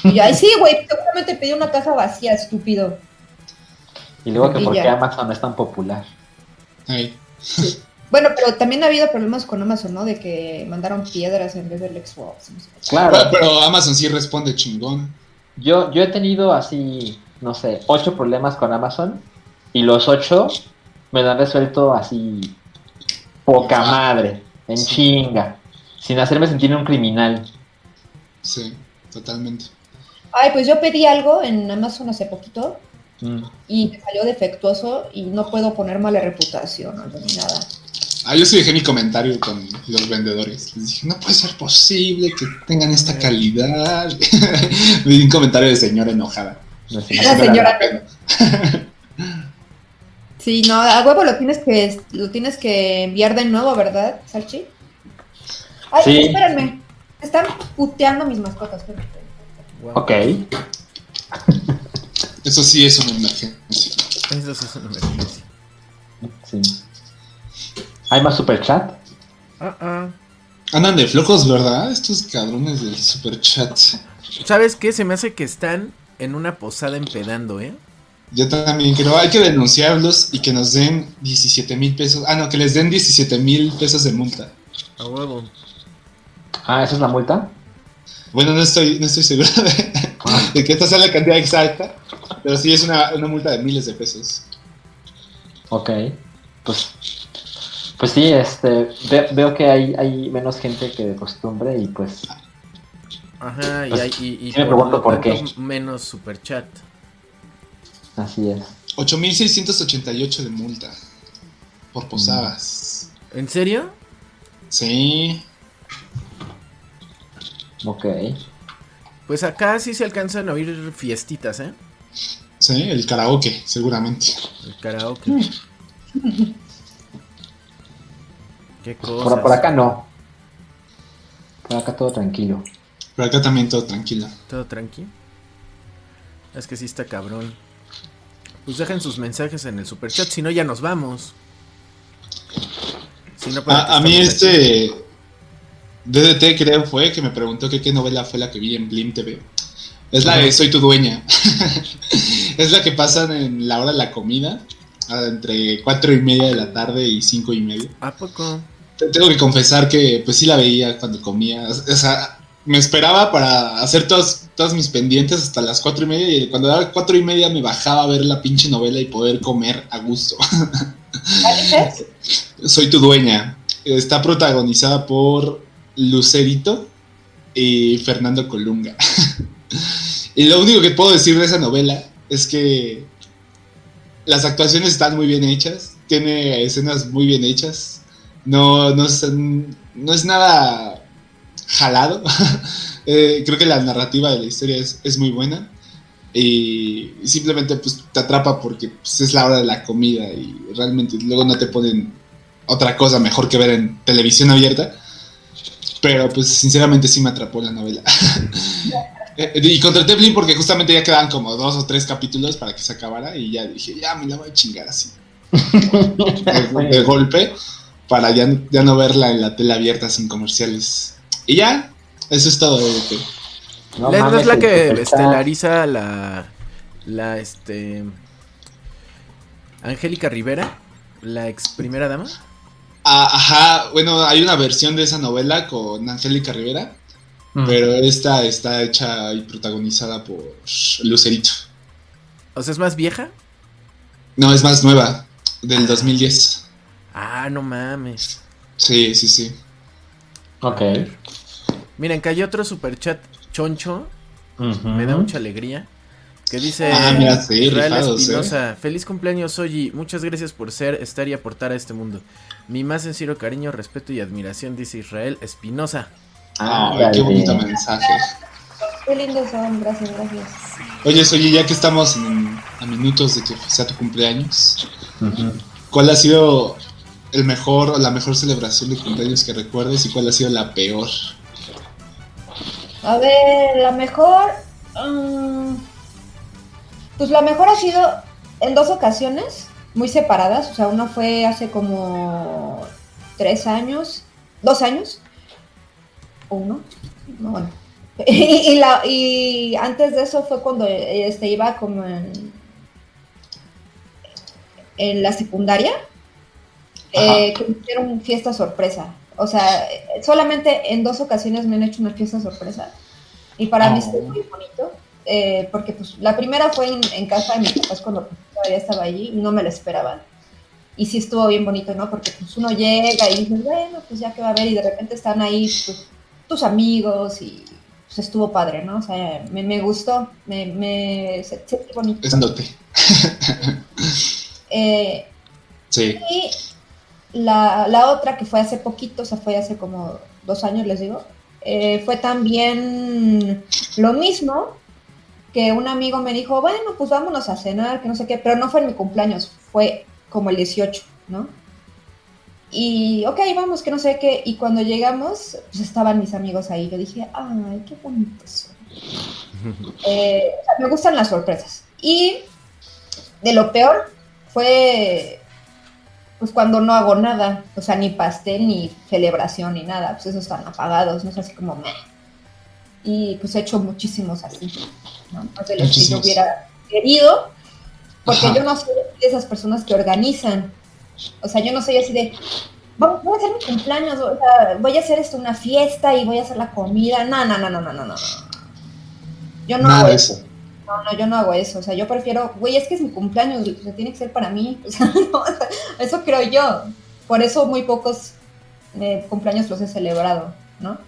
Y yo, ay, sí, güey, seguramente pedí una caja vacía, estúpido. Y luego que Y por qué ya. Amazon es tan popular. Ay. Bueno, pero también ha habido problemas con Amazon, ¿no? De que mandaron piedras en vez del Xbox. no sé. Claro, Pero, pero Amazon sí responde chingón. yo, yo he tenido así, no sé, ocho problemas con Amazon Y los ocho me lo han resuelto así, poca Ah. madre, en chinga, sin hacerme sentir un criminal. Sí, totalmente. Ay, pues yo pedí algo en Amazon hace poquito Mm. y me salió defectuoso y no puedo poner mala reputación no, ni nada. Ah, yo sí dejé mi comentario con los vendedores. Les dije, no puede ser posible que tengan esta calidad. Me di un comentario de señora enojada. La señora- Sí, no, a huevo lo tienes que lo tienes que enviar de nuevo, ¿verdad, Salchi? Ay, Sí. espérenme. Están puteando mis mascotas. Wow. Ok. Eso sí es una emergencia. Eso sí es una emergencia. Sí. ¿Hay más super chat? Ah, ah. Andan de flojos, ¿verdad? Estos cabrones del super chat. ¿Sabes qué? Se me hace que están en una posada empedando, ¿eh? Yo también creo, hay que denunciarlos y que nos den 17 mil pesos. Ah, no, que les den 17 mil pesos de multa. A huevo. Ah, ¿esa es la multa? Bueno, no estoy, no estoy seguro de, de que esta sea la cantidad exacta, pero sí es una, una multa de miles de pesos. Ok. Pues, pues sí, este, ve- veo que hay, hay menos gente que de costumbre y pues Ajá, y, Pues, hay, y, me pregunto por qué. menos super chat. así es. 8.688 de multa por posadas. ¿En serio? Sí, Ok. Pues acá sí se alcanzan a oír fiestitas, ¿eh? sí, el karaoke, seguramente. El karaoke. Qué cosas. Por, por acá no. Por acá todo tranquilo. Pero acá también todo tranquilo. Todo tranqui. Es que sí está cabrón. Pues dejen sus mensajes en el super chat, si no ya nos vamos. Si no, ¿para qué A, a mí aquí? DDT creo fue que me preguntó que qué novela fue la que vi en Blim TV. Es la de Soy tu dueña. es la que pasan en la hora de la comida, entre cuatro y media de la tarde y cinco y media. ¿A poco? Te- Tengo que confesar que pues sí la veía cuando comía. O sea, me esperaba para hacer todos, todos mis pendientes hasta las cuatro y media y cuando daba cuatro y media me bajaba a ver la pinche novela y poder comer a gusto. Soy tu dueña. Está protagonizada por Lucerito y Fernando Colunga. y lo único que puedo decir de esa novela es que las actuaciones están muy bien hechas, tiene escenas muy bien hechas, no, no, es, nada jalado. Eh, creo que la narrativa de la historia es, es muy buena y simplemente pues te atrapa porque pues, es la hora de la comida y realmente luego no te ponen otra cosa mejor que ver en televisión abierta. Pero pues sinceramente sí me atrapó la novela. Eh, y contraté Blin porque justamente ya quedaban como dos o tres capítulos para que se acabara y ya dije, ya me la voy a chingar así. de, de golpe para ya, ya no verla en la tele abierta sin comerciales. Y ya, eso es todo. No ¿No es mames, la que estelariza la. La este. Angélica Rivera? La ex primera dama. Ah, ajá, bueno, hay una versión de esa novela con Angélica Rivera, Mm. pero esta está hecha y protagonizada por Lucerito. O sea, es más vieja. No, es más nueva, del 2010. Ah, no mames. Sí, sí, sí. Ok. Miren, cayó otro super chat choncho. Me da mucha alegría. Que dice Ah, mira, sí, Israel rifados, Espinosa, feliz cumpleaños Oji, muchas gracias por ser, estar y aportar a este mundo. Mi más sincero cariño, respeto y admiración, dice Israel Espinosa. Ay, Ándale. qué bonito mensaje. Qué lindos son, gracias, gracias. Oye, oye, ya que estamos en- a minutos de que sea tu cumpleaños. ¿cuál ha sido el mejor o la mejor celebración de cumpleaños que recuerdes y cuál ha sido la peor? A ver, la mejor. mm, pues la mejor ha sido en dos ocasiones, muy separadas. O sea, una fue hace como tres años, dos años. ¿O uno? No, bueno. Y, y la, y antes de eso fue cuando este, iba como en, en la secundaria, eh, que me hicieron fiesta sorpresa. O sea, solamente en dos ocasiones me han hecho una fiesta sorpresa. Y para mí Oh. fue muy bonito, eh, porque pues la primera fue en, en casa de mis papás cuando todavía estaba allí y no me lo esperaban. Y sí estuvo bien bonito, ¿no? Porque pues uno llega y dices, bueno, pues ya que va a haber y de repente están ahí pues, tus amigos y pues estuvo padre, ¿no? O sea, me, me gustó, me, me se- se- bonito. Es andote. Eh, Sí. y la, la otra que fue hace poquito, o sea, fue hace como dos años, les digo, eh, fue también lo mismo que un amigo me dijo, bueno, pues vámonos a cenar, que no sé qué, pero no fue en mi cumpleaños, fue como el 18, ¿no? Y, ok, vamos, que no sé qué, y cuando llegamos, pues estaban mis amigos ahí, yo dije, ay, qué bonitos son. Eh, o sea, me gustan las sorpresas. Y de lo peor fue pues cuando no hago nada, o sea, ni pastel, ni celebración, ni nada, pues esos están apagados, no es así como meh. Y pues he hecho muchísimos así, ¿no? Más de los que yo hubiera querido, porque Ajá. yo no soy de esas personas que organizan. O sea, yo no soy así de, "Va- voy a hacer mi cumpleaños, o sea, voy a hacer esto una fiesta y voy a hacer la comida. No, no, no, no, no, no, no. Yo no Nada hago eso. eso. No, no, yo no hago eso. O sea, yo prefiero, güey, es que es mi cumpleaños, o sea, tiene que ser para mí. O sea, no, o sea, eso creo yo. Por eso muy pocos eh, cumpleaños los he celebrado, ¿no?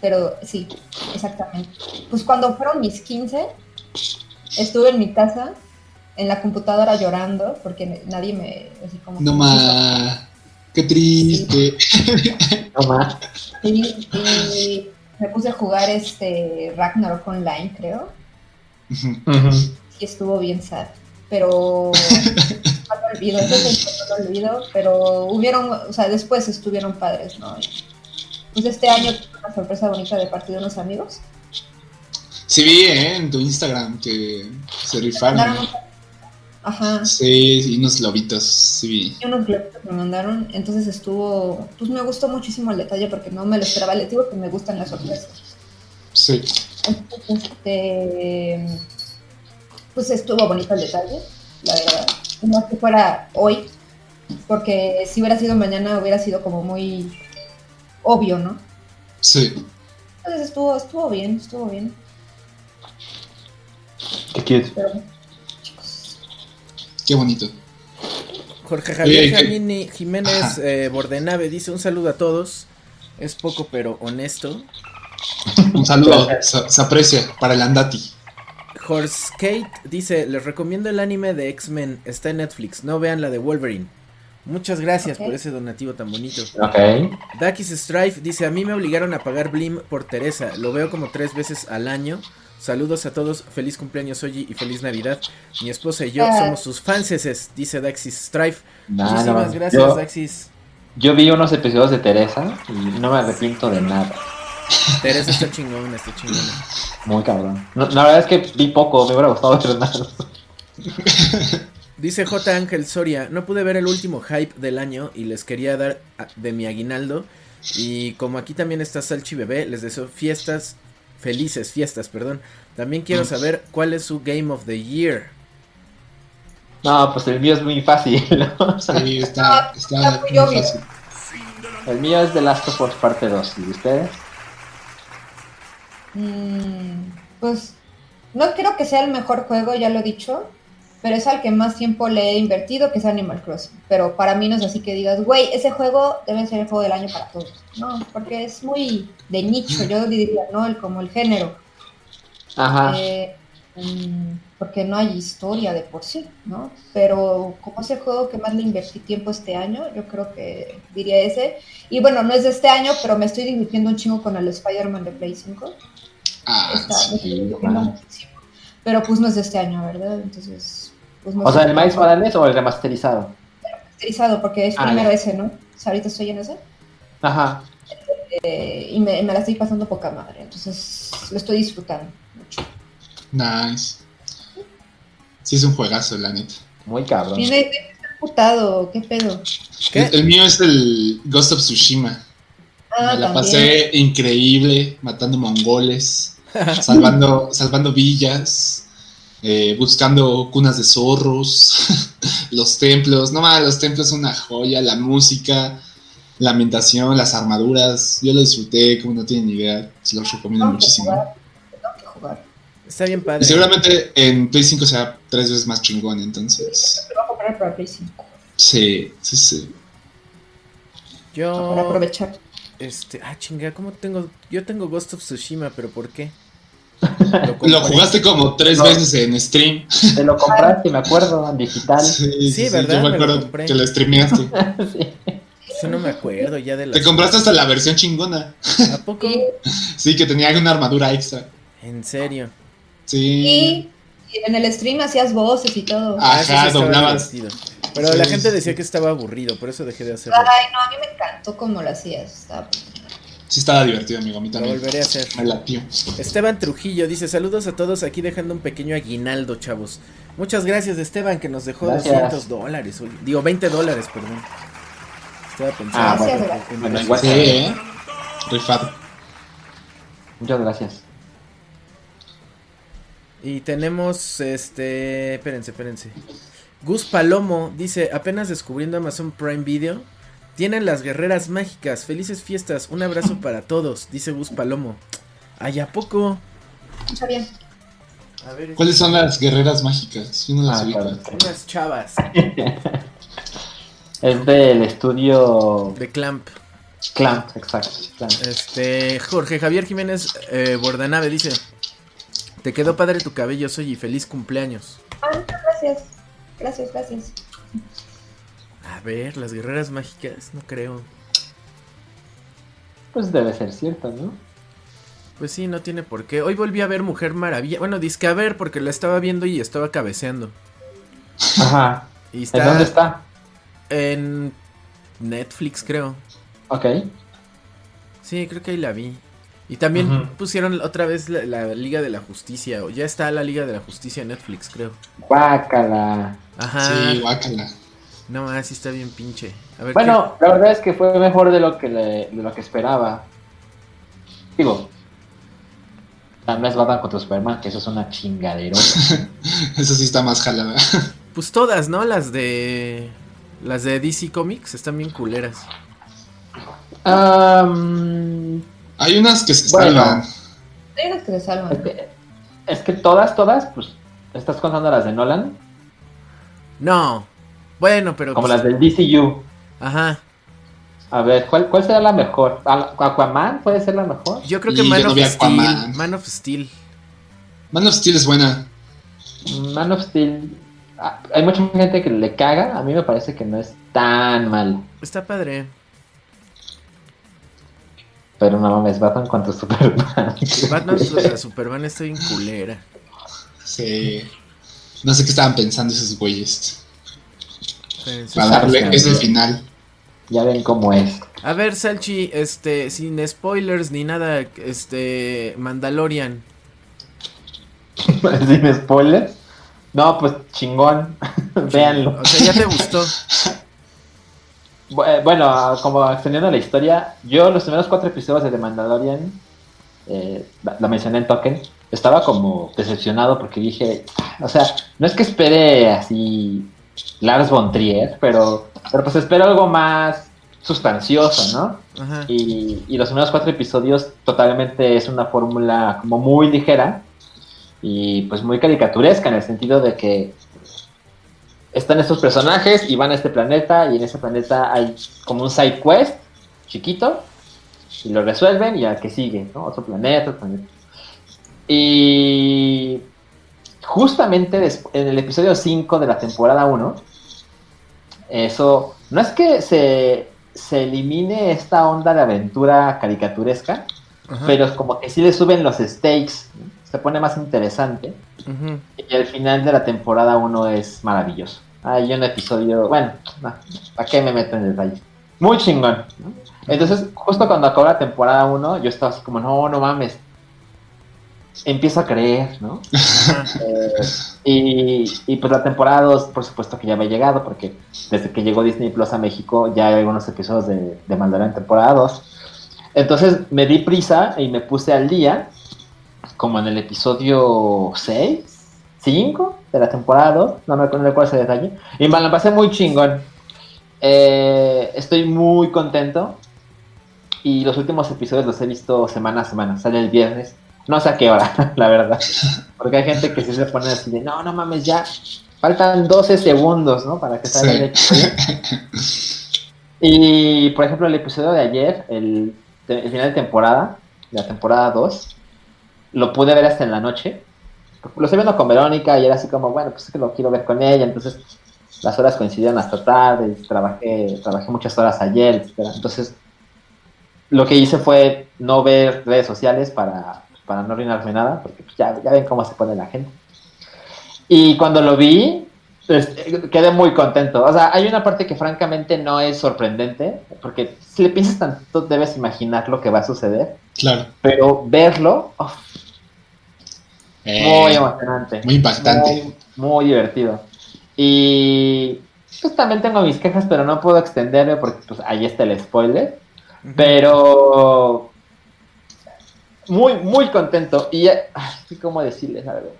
Pero sí, exactamente. Pues cuando fueron mis 15, estuve en mi casa, en la computadora llorando, porque nadie me, así como... No más. Qué triste. No más. Y me puse a jugar este Ragnarok Online, creo. y estuvo bien sad. Pero no lo olvido, ese es el que no lo olvido, pero hubieron, o sea, después estuvieron padres, ¿no? Y, Pues este año una sorpresa bonita de parte de unos amigos. Sí vi, ¿eh? En tu Instagram que se rifaron. Mandaron- Ajá, Sí, y unos lobitos, sí vi. y unos que me mandaron, entonces estuvo, pues me gustó muchísimo el detalle porque no me lo esperaba, les digo que me gustan las sorpresas. Sí. Entonces, este, pues estuvo bonito el detalle, la verdad. No que fuera hoy, porque si hubiera sido mañana hubiera sido como muy obvio, ¿no? Sí. Entonces estuvo, estuvo bien, estuvo bien. Qué cute. Pero chicos, Qué bonito. Jorge Javier Oye, ¿qué? Jamini Jiménez eh, Bordenave dice un saludo a todos. Es poco pero honesto. Un saludo. Se, se aprecia para el Andati. Horse Kate dice, les recomiendo el anime de X-Men, está en Netflix, no vean la de Wolverine. Muchas gracias por ese donativo tan bonito. Ok. Dakis Strife dice, a mí me obligaron a pagar Blim por Teresa, lo veo como tres veces al año. Saludos a todos, feliz cumpleaños Oji y feliz Navidad. Mi esposa y yo Ah. somos sus fanses, dice Daxis Strife. Nah, Muchísimas no, gracias, Yo, Daxis. yo vi unos episodios de Teresa y no me arrepiento de nada. Teresa está chingona, está chingona. Muy cabrón. No, la verdad es que vi poco, me hubiera gustado ver más. Dice J. Ángel Soria, no pude ver el último hype del año y les quería dar a- de mi aguinaldo. Y como aquí también está Salchi Bebé, les deseo fiestas, felices fiestas, perdón. También quiero saber cuál es su Game of the Year. No, pues el mío es muy fácil. ¿no? O sea, Sí, está, Está está muy fácil. el mío es The Last of Us parte 2. ¿Y ustedes? mm, pues no creo que sea el mejor juego, ya lo he dicho, pero es al que más tiempo le he invertido, que es Animal Crossing. Pero para mí no es así que digas, güey, ese juego debe ser el juego del año para todos. No, porque es muy de nicho, yo diría, ¿no? El, como el género. Ajá. Eh, mm, porque no hay historia de por sí, ¿no? Pero como es el juego que más le invertí tiempo este año, yo creo que diría ese. Y bueno, no es de este año, pero me estoy divirtiendo un chingo con el Spider-Man de Play 5. Ah, Está, me sí. estoy divirtiendo man. muchísimo. Pero pues no es de este año, ¿verdad? Entonces, pues no O sea, el Miles Morales o el remasterizado. Remasterizado, porque es Ah, primero ya. ese, ¿no? O sea, ahorita estoy en ese. Ajá. eh, y me, me la estoy pasando poca madre. Entonces, lo estoy disfrutando mucho. Nice. Sí, es un juegazo, la neta. Muy cabrón. Viene putado, ¿qué pedo? ¿Qué? El, el mío es el Ghost of Tsushima. Ah, Me la también. pasé increíble, matando mongoles, salvando, salvando villas, eh, buscando cunas de zorros, los templos. No mames, los templos son una joya, la música, la ambientación, las armaduras. Yo lo disfruté como no tienen ni idea. Se los recomiendo Tengo que muchísimo. jugar, tengo que jugar. Está bien Y padre. seguramente en Play 5 será tres veces más chingón, entonces. Lo voy a comprar para Play 5. Sí, sí, sí. Para Yo. aprovechar. Este. Ah, chinga, ¿cómo tengo.? Yo tengo Ghost of Tsushima, pero ¿por qué? Lo jugaste como tres No. veces en stream. Te lo compraste, me acuerdo, en digital. Sí, Sí, ¿verdad? Yo me Me lo compré. que lo streameaste. Sí. Yo no me acuerdo ya de la. Te compraste hasta la versión chingona. ¿A poco? Sí, que tenía una armadura extra. En serio. Sí. y en el stream hacías voces y todo. Ah. eso Ajá, doblabas. Pero Sí, la gente decía que estaba aburrido, por eso dejé de hacerlo. Ay, no, a mí me encantó cómo lo hacías. Estaba- Sí, estaba divertido, amigo. A mí Lo también. volveré a hacer. Me latió. Esteban Trujillo dice: Saludos a todos aquí dejando un pequeño aguinaldo, chavos. Muchas gracias, Esteban, que nos dejó Gracias. 200 dólares. oye. Digo, 20 dólares, perdón. Estaba pensando. Ah, gracias. en- Bueno, igual. Sí, ¿eh? Rifado. Muchas gracias. Y tenemos, este, espérense, espérense. Gus Palomo dice, apenas descubriendo Amazon Prime Video, tienen las guerreras mágicas, felices fiestas, un abrazo para todos, dice Gus Palomo. Ay, ¿a poco? Está bien. A ver, ¿Cuáles son las guerreras mágicas? Yo no las Ah, claro. unas chavas Es del estudio de Clamp. Clamp, exacto. Clamp. Este, Jorge Javier Jiménez eh, Bordanave dice, te quedó padre tu cabello, soy y feliz cumpleaños. Ah, gracias. Gracias, gracias. A ver, las guerreras mágicas, no creo. Pues debe ser cierto, ¿no? Pues sí, no tiene por qué. Hoy volví a ver Mujer Maravilla. Bueno, disque a ver porque la estaba viendo y estaba cabeceando. Ajá. Y ¿En dónde está? en Netflix, creo. Ok. Sí, creo que ahí la vi. Y también pusieron otra vez la, la Liga de la Justicia. O ya está la Liga de la Justicia en Netflix, creo. Guácala. Ajá. Sí, guácala. No, así está bien pinche. A ver, Bueno, la verdad es que fue mejor de lo que le- de lo que esperaba. Digo, no es Batman contra Superman, que eso es una chingadera. Eso sí está más jalada. Pues todas, ¿no? Las de. Las de DC Comics están bien culeras. Am, Hay unas que se Bueno. salvan. Hay unas que se es, salvan. que, es que todas, todas, pues, estás contando las de Nolan, No. Bueno, pero. como pues, las del DCU. Ajá. A ver, ¿cuál, cuál será la mejor? ¿Al- ¿Aquaman puede ser la mejor? Yo creo que Man yo of Steel. Man of Steel. Man of Steel es buena. Man of Steel. ah, Hay mucha gente que le caga. A mí me parece que no es tan mal. Está padre. Pero no mames, Batman contra Superman. Batman contra Superman está bien culera. Sí. No sé qué estaban pensando esos güeyes. Espérense, Para darle buscando. ese final. ya ven cómo es. A ver, Salchi, este, sin spoilers ni nada, este, Mandalorian. Sin spoilers. No, pues chingón. Véanlo. O sea, ya te gustó. Eh, Bueno, como extendiendo la historia, yo los primeros cuatro episodios de The Mandalorian, eh, la, la mencioné en Token, estaba como decepcionado porque dije, o sea, no es que espere así Lars von Trier, pero, pero pues espero algo más sustancioso, ¿no? Ajá. Y, y los primeros cuatro episodios totalmente es una fórmula como muy ligera y pues muy caricaturesca en el sentido de que están estos personajes y van a este planeta y en ese planeta hay como un side quest chiquito y lo resuelven y al que sigue, ¿no? Otro planeta, otro planeta. Y justamente en el episodio 5 de la temporada 1, eso no es que se, se elimine esta onda de aventura caricaturesca, Ajá. pero es como que sí le suben los stakes, ¿no? se pone más interesante. Y el final de la temporada 1 es maravilloso. Hay un episodio, bueno, no, ¿para qué me meto en detalles? Muy chingón. ¿no? Entonces, justo cuando acabó la temporada 1, yo estaba así como, no, no mames. Empiezo a creer, ¿no? Eh, y, y pues la temporada 2, por supuesto que ya había llegado, porque desde que llegó Disney Plus a México ya hay algunos episodios de, de Mandalorian temporada 2. Entonces me di prisa y me puse al día, como en el episodio 6, 5 de la temporada 2, no me acuerdo no recuerdo ese detalle, y me la pasé muy chingón. Eh, estoy muy contento y los últimos episodios los he visto semana a semana, sale el viernes. No sé a qué hora, la verdad. Porque hay gente que sí se pone así de, no, no mames, ya. Faltan 12 segundos, ¿no? Para que salga Sí. el episodio. Y, por ejemplo, el episodio de ayer, el, el final de temporada, de la temporada 2, lo pude ver hasta en la noche. Lo estoy viendo con Verónica y era así como, bueno, pues es que lo quiero ver con ella. Entonces, las horas coincidieron hasta tarde. Trabajé, trabajé muchas horas ayer, etcétera. Entonces, lo que hice fue no ver redes sociales para, para no arruinarme nada, porque pues, ya, ya ven cómo se pone la gente. Y cuando lo vi, pues, quedé muy contento. O sea, hay una parte que francamente no es sorprendente, porque si le piensas tanto debes imaginar lo que va a suceder, Claro. pero verlo, uf, Eh, muy emocionante. muy impactante. Muy, muy divertido. Y pues también tengo mis quejas, pero no puedo extenderme porque pues ahí está el spoiler. Pero muy, muy contento. Y ay, ¿cómo decirles algo?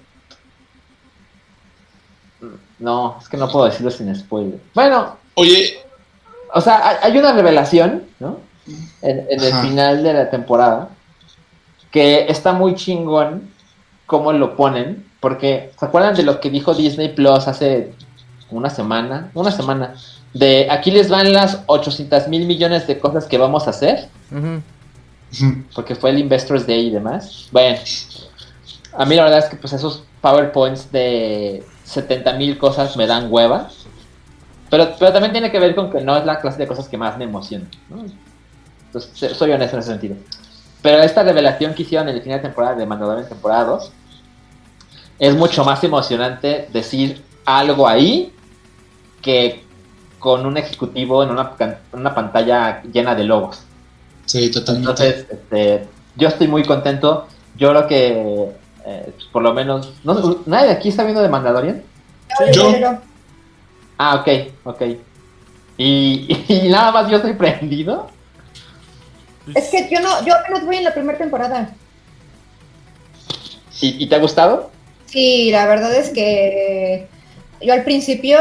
No, es que no puedo decirlo sin spoiler. Bueno, Oye, o sea, hay, una revelación, ¿no? En, en el Ajá. final de la temporada que está muy chingón cómo lo ponen, porque ¿se acuerdan de lo que dijo Disney Plus hace una semana? Una semana. De aquí les van las 800 mil millones de cosas que vamos a hacer. Porque fue el Investors Day y demás. Bueno, a mí la verdad es que pues esos PowerPoints de 70 mil cosas me dan hueva. Pero, pero también tiene que ver con que no es la clase de cosas que más me emocionan. ¿no? Entonces, soy honesto en ese sentido. Pero esta revelación que hicieron en el final de temporada de Mandalorian temporada 2 es mucho más emocionante decir algo ahí que con un ejecutivo en una, can- una pantalla llena de logos. Sí, totalmente. Entonces, este, yo estoy muy contento. Yo creo que, eh, pues, por lo menos, no, ¿nadie de aquí está viendo de Mandalorian? Yo- Ah, ok, ok. Y, y nada más yo estoy prendido. Es que yo no, yo apenas voy en la primera temporada. ¿Y, y te ha gustado? Sí, la verdad es que yo al principio,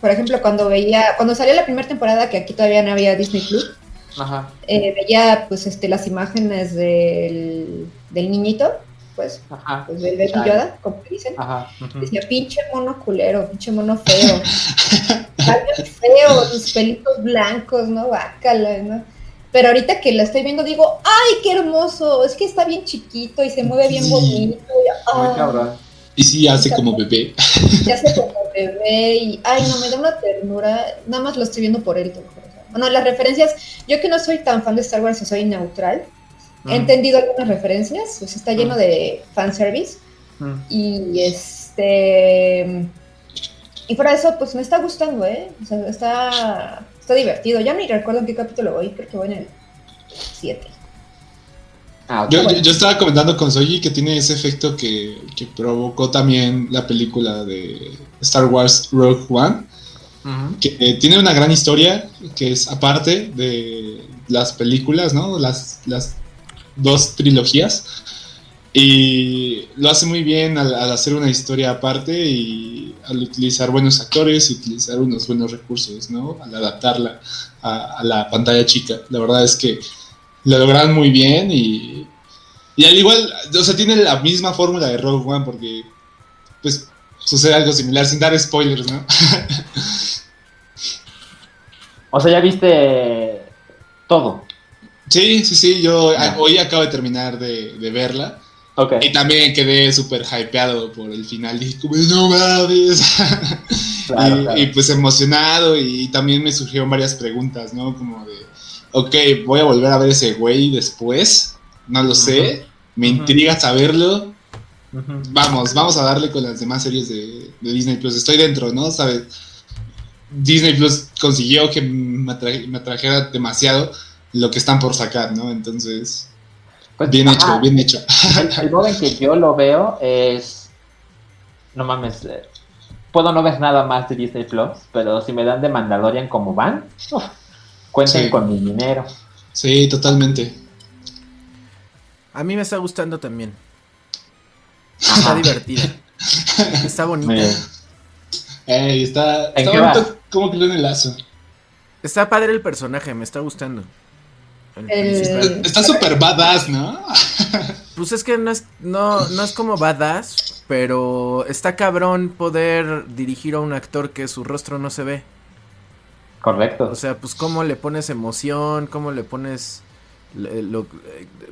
por ejemplo, cuando veía, cuando salió la primera temporada, que aquí todavía no había Disney Plus, Ajá, eh, veía pues este las imágenes del, del niñito, pues, ajá, pues del Baby. Yoda, como que dicen. ajá. ujú. Decía, pinche mono culero, pinche mono feo. Feo, sus pelitos blancos, ¿no? Bácala, ¿no? Pero ahorita que la estoy viendo digo, ¡ay, qué hermoso! Es que está bien chiquito y se mueve bien Sí. bonito. y, Muy ah, cabrón. Y sí, hace como bebé. se hace como bebé y, ay, no, me da una ternura. Nada más lo estoy viendo por él, te lo juro. Bueno, las referencias, yo que no soy tan fan de Star Wars, soy neutral. He Mm. entendido algunas referencias, pues está lleno de fanservice. Mm. Y este. Y fuera de eso, pues me está gustando, ¿eh? O sea, está, está divertido. Ya ni recuerdo en qué capítulo voy, creo que voy en el 7. Ah, ok. Yo, bueno. yo- yo estaba comentando con Soji que tiene ese efecto que, que provocó también la película de Star Wars Rogue One, Que eh, tiene una gran historia, que es aparte de las películas, ¿no? Las, las dos trilogías. Y lo hace muy bien al, hacer una historia aparte y al utilizar buenos actores y utilizar unos buenos recursos, ¿no? Al adaptarla a, a la pantalla chica. La verdad es que lo lograron muy bien y, y al igual, o sea, tiene la misma fórmula de Rogue One porque, pues, sucede algo similar sin dar spoilers, ¿no? O sea, ya viste todo. Sí, sí, sí, yo a- hoy acabo de terminar de, de verla Ok. y también quedé súper hypeado por el final, dije como, no mames, Claro, y, claro. y, pues emocionado y también me surgieron varias preguntas, ¿no? Como de, ok, voy a volver a ver ese güey después, no lo sé, me intriga saberlo, vamos, vamos a darle con las demás series de, de Disney Plus. Estoy dentro, ¿no? ¿Sabes? Disney Plus consiguió que me, atra- me atrajera demasiado lo que están por sacar, ¿no? Entonces, Pues, bien hecho, bien hecho. El, el modo en que yo lo veo es. No mames. eh, Puedo no ver nada más de Disney Plus, pero si me dan de Mandalorian como van, cuenten Sí. con mi dinero. Sí, totalmente. A mí me está gustando también. Está divertida. Está bonita. Ey, está, ¿En está qué bonito vas? Cómo que lo en el lazo. Está padre el personaje, me está gustando. El. Está súper badass, ¿no? Pues es que no es, no, no es como badass, pero está cabrón poder dirigir a un actor que su rostro no se ve. Correcto. O sea, pues cómo le pones emoción, cómo le pones lo,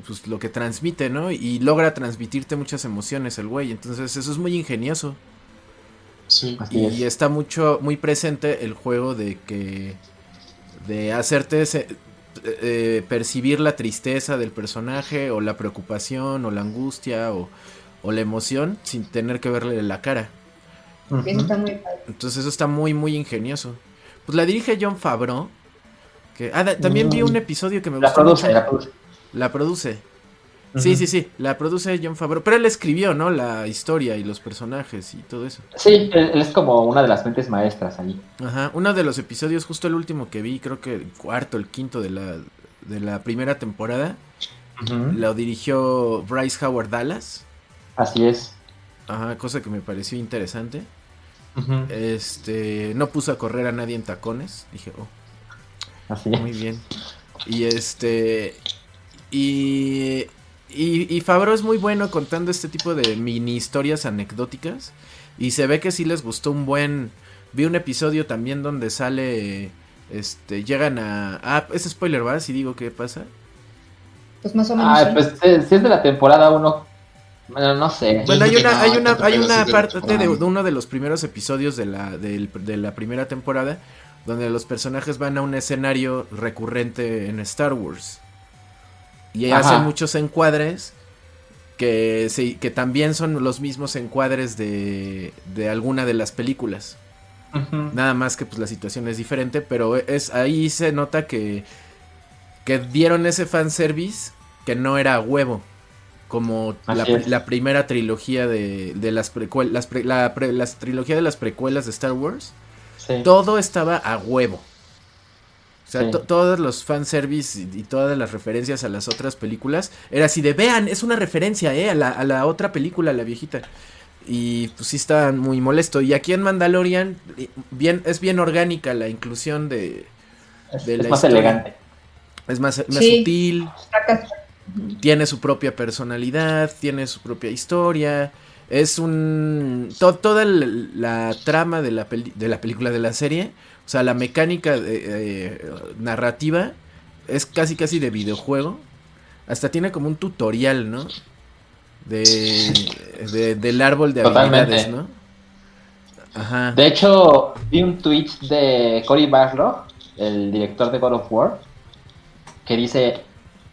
pues, lo que transmite, ¿no? Y logra transmitirte muchas emociones el güey. Entonces eso es muy ingenioso. Sí. Y es. está mucho, muy presente el juego de que. de hacerte se- eh, percibir la tristeza del personaje, o la preocupación, o la angustia, o, o la emoción, sin tener que verle la cara. Ujú. Eso está muy padre. Entonces eso está muy, muy ingenioso. Pues la dirige John Favreau. Que, ah, da- también vi un episodio que me La gustó produce, mucho. la produce. La produce. Sí, sí, sí. La produce John Favreau. Pero él escribió, ¿no? La historia y los personajes y todo eso. Sí, él, él es como una de las mentes maestras ahí. Ajá, uno de los episodios, justo el último que vi, creo que el cuarto, el quinto de la, de la primera temporada, lo dirigió Bryce Howard Dallas. Así es. Ajá, cosa que me pareció interesante. Este, no puso a correr a nadie en tacones. Dije, oh, Así es. muy bien. Y este, y, y, y Favreau es muy bueno contando este tipo de mini historias anecdóticas. Y se ve que sí les gustó un buen. Vi un episodio también donde sale. Este, llegan a. Ah, es spoiler, ¿va? Si digo qué pasa. Pues más o menos. Ah, pues si es de la temporada 1, bueno, no sé. Bueno, hay una, hay una, hay una parte de, uno de los primeros episodios de la, del- de la primera temporada donde los personajes van a un escenario recurrente en Star Wars. Y Ajá. hacen muchos encuadres que, que también son los mismos encuadres de, de alguna de las películas. Nada más que pues la situación es diferente, pero es ahí se nota que que dieron ese fanservice que no era a huevo. Como la, la primera trilogía de, de las precuelas, las, pre- la pre- las trilogía de las precuelas de Star Wars, Sí. todo estaba a huevo. O sea, Sí. to- todos los fanservice y, y todas las referencias a las otras películas, era así de, vean, es una referencia, eh, a la, a la otra película, la viejita. Y pues sí está muy molesto. Y aquí en Mandalorian, eh, bien, es bien orgánica la inclusión de... es, de es la más historia. elegante. Es más, más Sí. sutil, tiene su propia personalidad, tiene su propia historia. Es un. to- toda la trama de la, peli- de la película, de la serie, o sea, la mecánica de- eh, narrativa es casi casi de videojuego. Hasta tiene como un tutorial, ¿no? De, de- del árbol de Totalmente. habilidades, ¿no? Ajá. De hecho, vi un tweet de Cory Barlog, el director de God of War, que dice,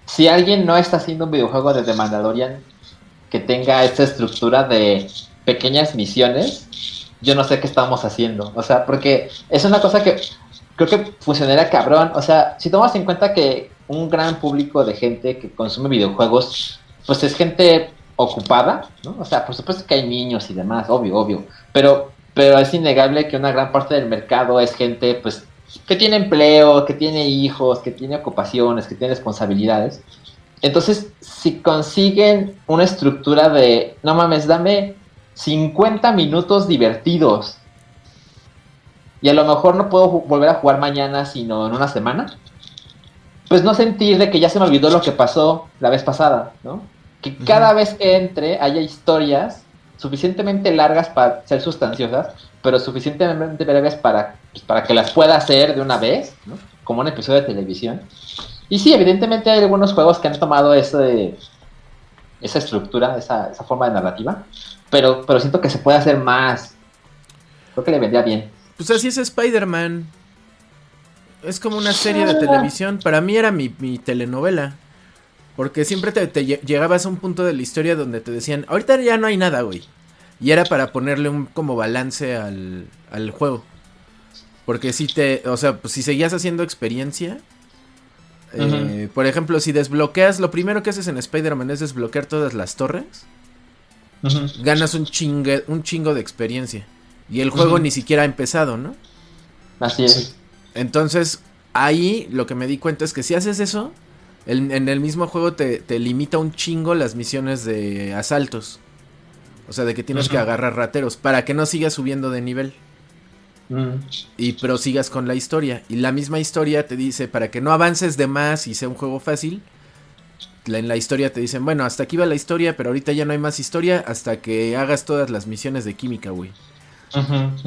si alguien no está haciendo un videojuego de The Mandalorian que tenga esta estructura de pequeñas misiones, yo no sé qué estamos haciendo. O sea, porque es una cosa que creo que funcionaría cabrón. O sea, si tomas en cuenta que un gran público de gente que consume videojuegos, pues es gente ocupada, ¿no? O sea, por supuesto que hay niños y demás, obvio, obvio. Pero, pero es innegable que una gran parte del mercado es gente, pues, que tiene empleo, que tiene hijos, que tiene ocupaciones, que tiene responsabilidades. Entonces, si consiguen una estructura de, no mames, dame 50 minutos divertidos y a lo mejor no puedo volver a jugar mañana, sino en una semana, pues no sentir de que ya se me olvidó lo que pasó la vez pasada, ¿no? Que cada vez que entre haya historias suficientemente largas para ser sustanciosas, pero suficientemente breves para, pues, para que las pueda hacer de una vez, ¿no? Como un episodio de televisión. Y sí, evidentemente hay algunos juegos que han tomado ese, esa estructura, esa, esa forma de narrativa, pero, pero siento que se puede hacer más. Creo que le vendría bien. Pues así es Spider-Man. Es como una serie de televisión. Para mí era mi, mi telenovela. Porque siempre te, te lle- llegabas a un punto de la historia donde te decían, ahorita ya no hay nada, güey. Y era para ponerle un como balance al, al juego. Porque si te, o sea, pues si seguías haciendo experiencia. eh, por ejemplo, si desbloqueas, lo primero que haces en Spider-Man es desbloquear todas las torres. Ganas un, chingue, un chingo de experiencia. Y el juego ni siquiera ha empezado, ¿no? Así es. Entonces, ahí lo que me di cuenta es que si haces eso, el- en el mismo juego te, te limita un chingo las misiones de asaltos. O sea, de que tienes que agarrar rateros para que no sigas subiendo de nivel y prosigas con la historia. Y la misma historia te dice, para que no avances de más y sea un juego fácil, en la historia te dicen, bueno, hasta aquí va la historia, pero ahorita ya no hay más historia hasta que hagas todas las misiones de química, güey.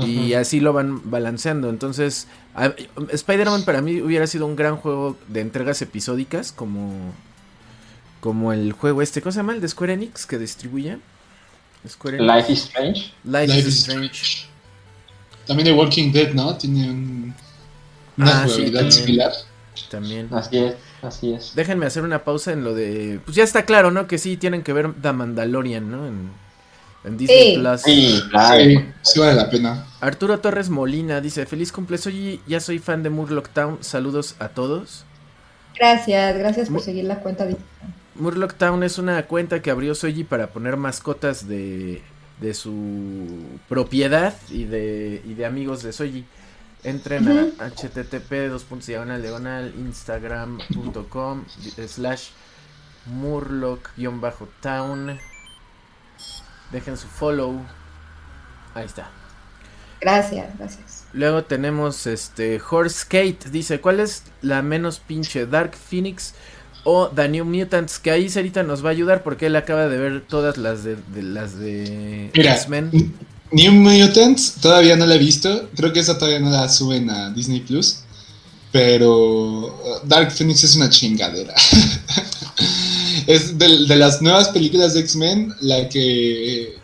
Y así lo van balanceando. Entonces, Spider-Man para mí hubiera sido un gran juego de entregas episódicas, como, como el juego este, ¿cómo se llama? El de Square Enix que distribuye. Square Enix. Life is Strange. Life, Life is is Strange. También The Walking Dead, ¿no? Tiene un- una Ah, sí, jugabilidad también. similar. También. Así es, así es. Déjenme hacer una pausa en lo de. Pues ya está claro, ¿no? Que sí tienen que ver The Mandalorian, ¿no? En, en Disney Sí. Plus. Sí, claro. Sí, sí vale la pena. Arturo Torres Molina dice: Feliz cumple, soy ya soy fan de Murloc Town. Saludos a todos. Gracias, gracias por Mu- seguir la cuenta. de- Murloc Town es una cuenta que abrió Soji para poner mascotas de, de su propiedad y de, y de amigos de Soji. Entren a http dos puntos diagonal diagonal instagram.com slash murloc-town. Dejen su follow. Ahí está. Gracias, gracias. Luego tenemos este Horse Skate. Dice, ¿cuál es la menos pinche? Dark Phoenix o The New Mutants? Que ahí Sarita nos va a ayudar porque él acaba de ver todas las de, de- las de X-Men. New Mutants todavía no la he visto. Creo que esa todavía no la suben a Disney Plus. Pero uh, Dark Phoenix es una chingadera. es de, las nuevas películas de X-Men la que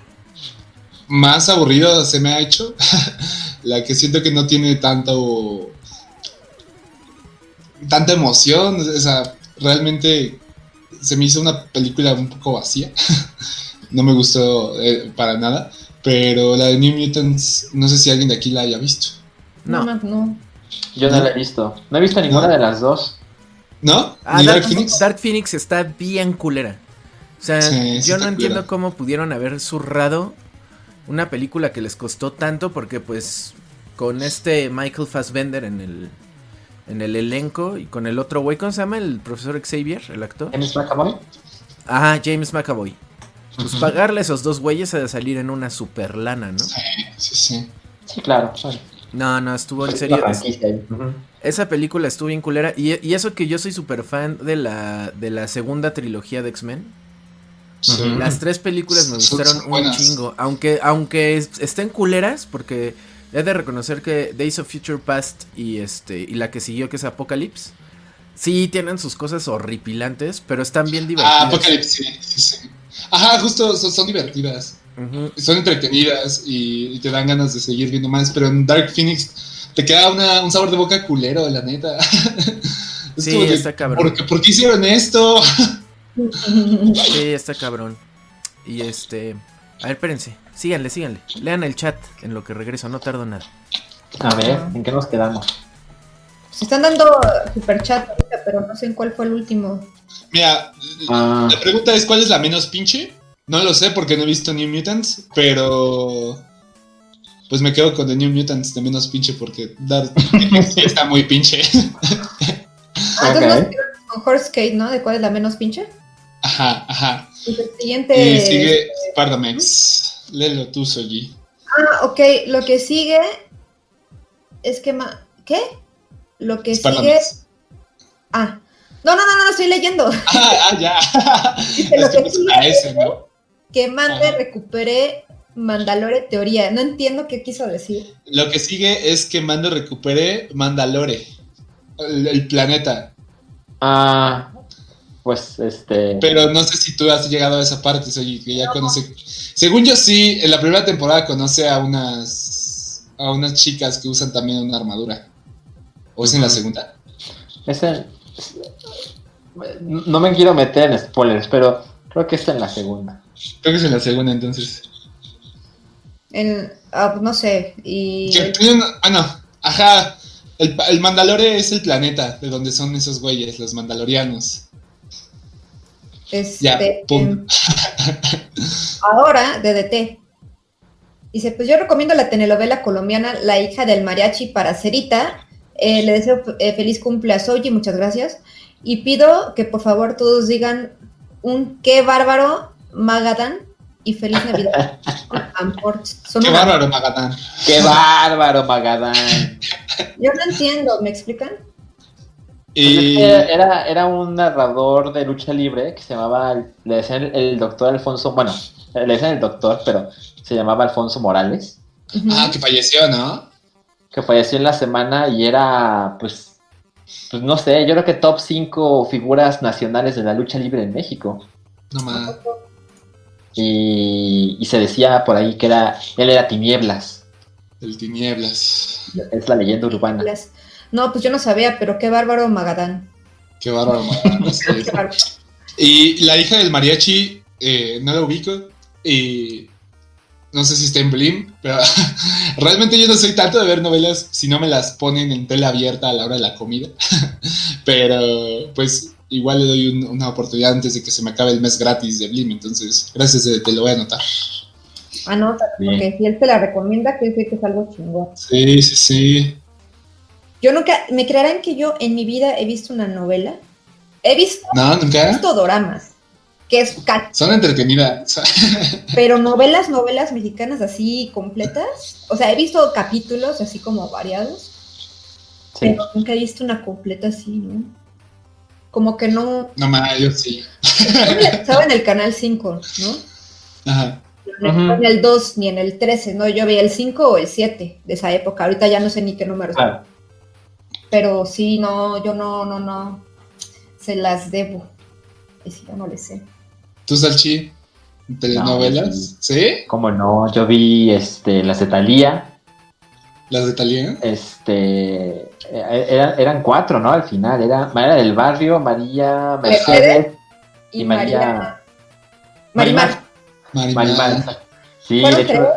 más aburrido se me ha hecho. la que siento que no tiene tanto. tanta emoción. O sea, realmente se me hizo una película un poco vacía. no me gustó eh, para nada. Pero la de New Mutants, no sé si alguien de aquí la haya visto. No. No, no. Yo no la he visto. No he visto ninguna ¿No? de las dos. ¿No? Ah, ¿Ni Dark, Dark Phoenix? Dark Phoenix está bien culera. O sea, Sí, sí yo no entiendo culera. cómo pudieron haber zurrado una película que les costó tanto porque pues con este Michael Fassbender en el en el elenco y con el otro güey, ¿cómo se llama? El profesor Xavier, el actor. ¿James McAvoy? Ah, James McAvoy. Pues pagarle a esos dos güeyes a salir en una super lana, ¿no? Sí, sí. Sí, claro. Bueno, No, no, estuvo en serio. Esa película estuvo bien culera. Y, y eso que yo soy súper fan de la, de la segunda trilogía de X-Men. sí. Las tres películas me gustaron un buenas. chingo. Aunque, aunque es- estén culeras, porque he de reconocer que Days of Future Past y este y la que siguió que es Apocalypse. Sí, tienen sus cosas horripilantes, pero están bien divertidas. Ah, Apocalypse, sí, sí, sí. Ajá, justo son, son divertidas. Son entretenidas y, y te dan ganas de seguir viendo más. Pero en Dark Phoenix te queda una- un sabor de boca culero, la neta. Es Sí, de, está cabrón. ¿por, qué- por qué hicieron esto? Sí, está cabrón. Y este. A ver, espérense. Síganle, síganle. Lean el chat en lo que regreso, no tardo nada. A ver, ¿en qué nos quedamos? Se están dando super chat ahorita, pero no sé en cuál fue el último. Mira, Ah, la pregunta es: ¿cuál es la menos pinche? No lo sé porque no he visto New Mutants, pero. Pues me quedo con The New Mutants de menos pinche porque Dark está muy pinche. Ah, entonces Ok. nos quedamos con Horse Skate, ¿no? ¿De cuál es la menos pinche? Ajá, ajá. Y el siguiente. Y sigue Spardamex. Léelo tú, Soji. Ah, ok. Lo que sigue es que ma... ¿Qué? Lo que sigue. Spardamex. Ah. No, no, no, no, estoy leyendo. Ah, ah, ya. Lo Es que que pues, sigue a ese, ¿no? que mande Ajá. recupere Mandalore teoría. No entiendo qué quiso decir. Lo que sigue es que Mando recupere Mandalore. El, el planeta. ah, pues este. Pero no sé si tú has llegado a esa parte, Soji, que ya conoce. Según yo sí, en la primera temporada conoce a unas a unas chicas que usan también una armadura. ¿O es en la segunda? Ese, no me quiero meter en spoilers, pero creo que está en la segunda. Creo que es en la segunda entonces. En, ah, no sé. Y. Que tiene una- ah, no. Ajá. El, Mandalore es el planeta de donde son esos güeyes, los mandalorianos. Este, Ya, pum. ahora, DDT. Dice, pues yo recomiendo la telenovela colombiana La hija del mariachi para Cerita. Eh, le deseo eh, feliz cumple a Soji, muchas gracias. Y pido que por favor todos digan un qué bárbaro Magadán y feliz Navidad. Amport. Son Qué bárbaro, Magatán. ¡Qué bárbaro, Magadán! Yo no entiendo, ¿me explican? Pues es Y que era, era un narrador de lucha libre que se llamaba, le decían el, el doctor Alfonso, bueno, le decían el doctor, pero se llamaba Alfonso Morales, ah, que falleció, ¿no? Que falleció en la semana y era, pues, pues no sé, yo creo que top 5 figuras nacionales de la lucha libre en México. No más. Y, y se decía por ahí que era, él era tinieblas, El tinieblas. es la leyenda urbana. No, pues yo no sabía, pero qué bárbaro Magadán. Qué bárbaro. Qué bárbaro. Y la hija del mariachi, eh, no la ubico. Y no sé si está en Blim, pero realmente yo no soy tanto de ver novelas si no me las ponen en tela abierta a la hora de la comida. pero pues igual le doy un- una oportunidad antes de que se me acabe el mes gratis de Blim. Entonces, gracias, eh, te lo voy a anotar. Anota, Sí. porque si él te la recomienda, quiere decir que es algo chingón. Sí, sí, sí. Yo nunca, ¿me creerán que yo en mi vida he visto una novela? He visto, No, he nunca. visto doramas, que es Son entretenidas. pero novelas, novelas mexicanas así completas. O sea, he visto capítulos así como variados, Sí. pero nunca he visto una completa así, ¿no? Como que no, no más, yo sí. estaba en el canal 5, ¿no? Ajá. No en el 2 ni en el 13, ¿no? Yo veía el 5 o el 7 de esa época. Ahorita ya no sé ni qué número. Claro. Pero sí, no, yo no, no, no. Se las debo. Y sí, yo no le sé. ¿Tú, Salchi? ¿Telenovelas? ¿Sí? Como no, yo vi este, las de Thalía, ¿Las de Talía? este, eh, eran, cuatro, ¿no? Al final, era María del Barrio, María Mercedes Y, y María. María... Marimar. Marimar. Marimar. Sí, de hecho,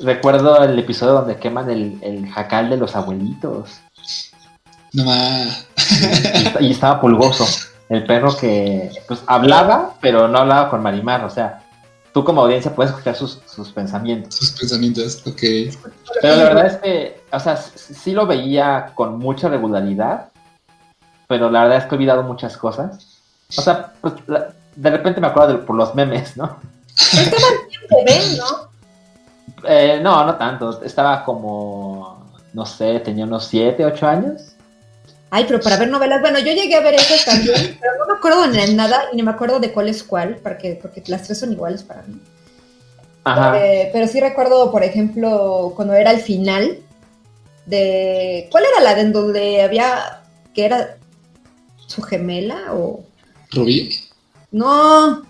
recuerdo el episodio donde queman el, el jacal de los abuelitos. No más. Y, y estaba pulgoso. El perro que pues hablaba, pero no hablaba con Marimar. O sea, tú como audiencia puedes escuchar sus, sus pensamientos. Sus pensamientos, ok. Pero la verdad es que, o sea, sí lo veía con mucha regularidad, pero la verdad es que he olvidado muchas cosas. O sea, pues la- de repente me acuerdo de, por los memes, ¿no? Se ven, ¿no? Eh, no, no tanto. Estaba como, no sé, tenía unos 7, 8 años. Ay, pero para ver novelas, bueno, yo llegué a ver esas también, pero no me acuerdo de nada y ni me acuerdo de cuál es cuál, porque, porque las tres son iguales para mí. Ajá. Eh, pero sí recuerdo, por ejemplo, cuando era el final de... ¿Cuál era la de en donde había... que era su gemela o... ¿Rubí? No,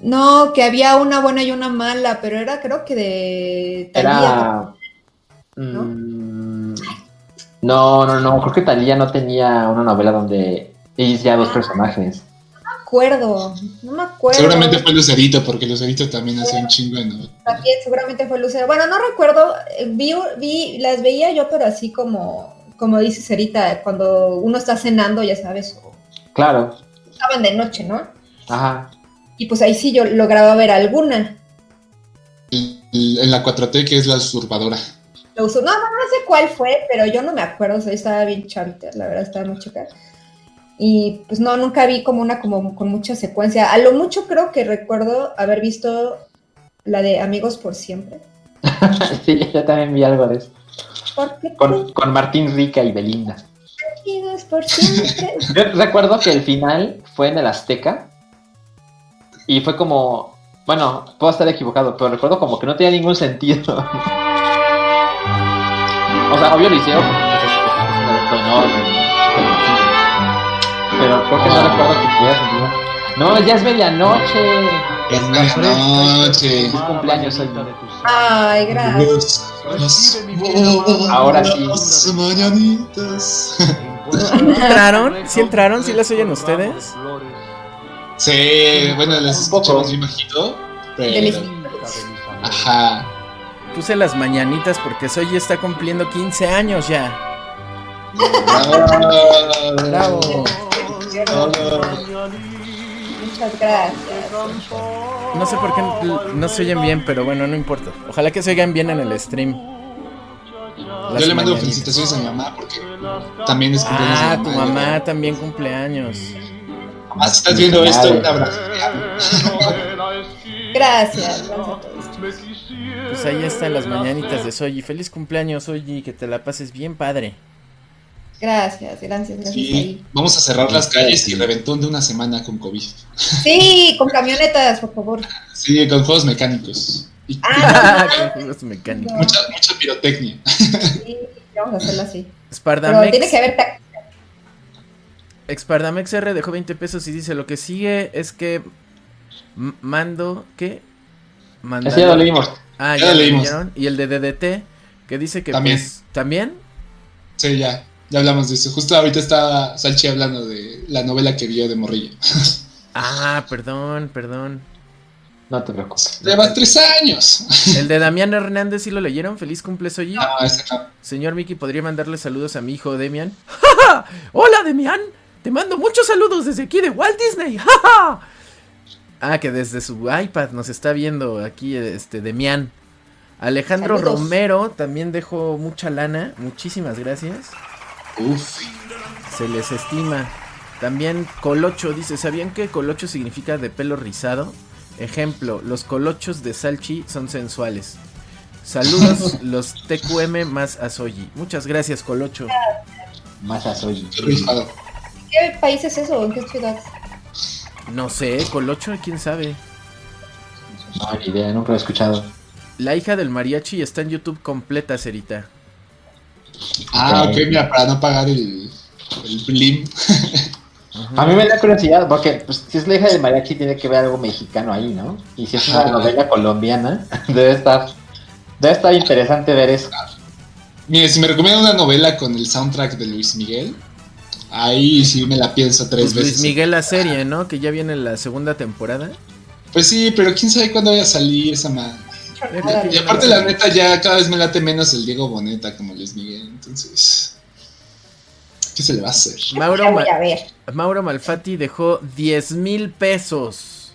no, que había una buena y una mala, pero era creo que de Thalía. Era. mm, No, no, no. Creo que Talía no tenía una novela donde ella ya dos personajes. No me acuerdo, no me acuerdo. Seguramente fue Lucerito, porque Lucerito también hacía un chingo de novelas. También seguramente fue Lucero. Bueno, no recuerdo, eh, vi, vi, las veía yo, pero así como, como dice Cerita, cuando uno está cenando, ya sabes, o Claro. estaban de noche, ¿no? Ajá. Y pues ahí sí yo lograba ver alguna. El- En la 4T, que es la usurpadora. Lo uso, no, no, no sé cuál fue, pero yo no me acuerdo, o sea, estaba bien chavita, la verdad, estaba muy chica. Y pues no, nunca vi como una como con mucha secuencia. A lo mucho creo que recuerdo haber visto la de Amigos por Siempre. sí, yo también vi algo de eso. Porque Con, con Martín Rica y Belinda. Amigos por Siempre. Yo recuerdo que el final fue en el Azteca. Y fue como. Bueno, puedo estar equivocado, pero recuerdo como que no tenía ningún sentido. o sea, obvio lo hicieron porque pues, es, es- es un evento enorme. Pero creo que no recuerdo que tuviera sentido. No, ya es medianoche. Es medianoche. Es cumpleaños hoy. Ay, gracias. Ahora sí. mañanitas. ¿Entraron? ¿Sí entraron? ¿Sí las oyen ustedes? Sí, bueno, las escuchamos bien bajito, pero... Ajá. Puse las mañanitas porque Soy está cumpliendo 15 años ya. Bravo. Muchas gracias. No sé por qué no, se oyen bien, pero bueno, no importa. Ojalá que se oigan bien en el stream. Las Yo le mando mañanitas. felicitaciones a mi mamá porque también es cumpleaños Ah, tu mamá también cumpleaños. Mamá, si estás viendo esto, un abrazo. Gracias. Gracias a todos. Pues ahí están las mañanitas de Soyi. Feliz cumpleaños, Soyi. Que te la pases bien padre. Gracias, gracias, gracias. Sí, ahí. vamos a cerrar las calles y reventón de una semana con COVID. Sí, con camionetas, por favor. Sí, con juegos mecánicos. Ah, Con juegos mecánicos. mucha, mucha pirotecnia. sí, vamos a hacerlo así. Pero Spardamex, tiene que haber Expardamex R dejó 20 pesos y dice lo que sigue es que mando ¿qué? Mandal- Ese ya lo leímos. Ah, Ya ya lo leímos. leyeron. Y el de DDT que dice que También. pues, también Sí, ya, ya hablamos de eso. Justo ahorita está Salchi hablando de la novela que vio de Morrillo. Ah, perdón, perdón. No te preocupes. Llevas tres años. El de Damián Hernández sí lo leyeron. Feliz cumple soy Ah, ese no. Señor Miki, ¿podría mandarle saludos a mi hijo Demian? ¡Ja, ja! Hola Demian, te mando muchos saludos desde aquí de Walt Disney. ¡Ja, ja! Ah, que desde su iPad nos está viendo aquí este Demian. Alejandro Saludos. Romero también dejó mucha lana. Muchísimas gracias. Uf. Se les estima. También Colocho dice, ¿sabían que Colocho significa de pelo rizado? Ejemplo, los colochos de Salchi son sensuales. Saludos los TQM más Asoyi. Muchas gracias, Colocho. Más a soy. Qué rifado. ¿Qué país es eso? ¿En qué ciudad? No sé, Colocho, quién sabe. No, ni idea, nunca lo he escuchado. La hija del mariachi está en YouTube completa, Cerita. Ah, Ok. mira, para no pagar el, el blim. A mí me da curiosidad, porque pues, si es la hija de mariachi, tiene que ver algo mexicano ahí, ¿no? Y si es una Ajá. novela colombiana, debe estar, debe estar interesante ver eso. Mire, si me recomiendan una novela con el soundtrack de Luis Miguel, ahí sí me la pienso tres Pues veces. Luis Miguel la serie, ¿no? Que ya viene la segunda temporada. Pues sí, pero quién sabe cuándo vaya a salir esa madre. Y aparte la neta ya cada vez me late menos el Diego Boneta como Luis Miguel, entonces... ¿Qué se le va a hacer? Mauro, Ma- a ver. Mauro Malfatti dejó 10 mil pesos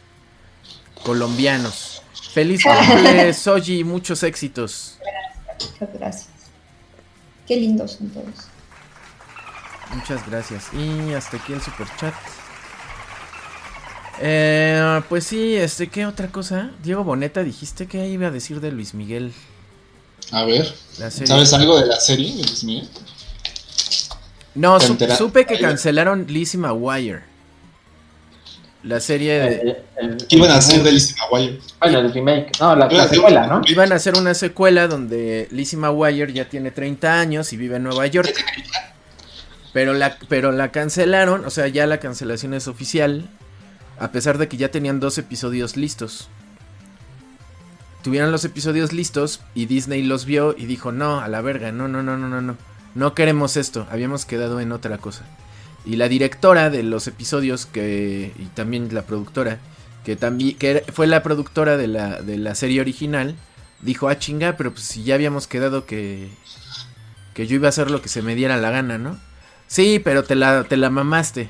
colombianos. Feliz cumple, Soji, muchos éxitos. Muchas gracias. Qué lindos son todos. Muchas gracias. Y hasta aquí el super chat. Eh, pues sí, este, ¿qué otra cosa? Diego Boneta, dijiste que iba a decir de Luis Miguel. A ver. ¿sabes algo de la serie de Luis Miguel? No, ¿Te su- entera- supe que cancelaron Lizzie McGuire. La serie de... El- el- ¿Qué iban a hacer de Lizzie McGuire? Bueno, el remake. No, la, secuela, ¿no? Iban a hacer una secuela donde Lizzie McGuire ya tiene 30 años y vive en Nueva York. Pero la, pero la cancelaron, o sea, ya la cancelación es oficial. A pesar de que ya tenían dos episodios listos. Tuvieron los episodios listos y Disney los vio y dijo, no, a la verga, no, no, no, no, no, no. No queremos esto, habíamos quedado en otra cosa. Y la directora de los episodios, que y también la productora, que también que fue la productora de la, de la serie original, dijo, ah, chinga, pero pues si ya habíamos quedado que, que yo iba a hacer lo que se me diera la gana, ¿no? Sí, pero te la, te la mamaste.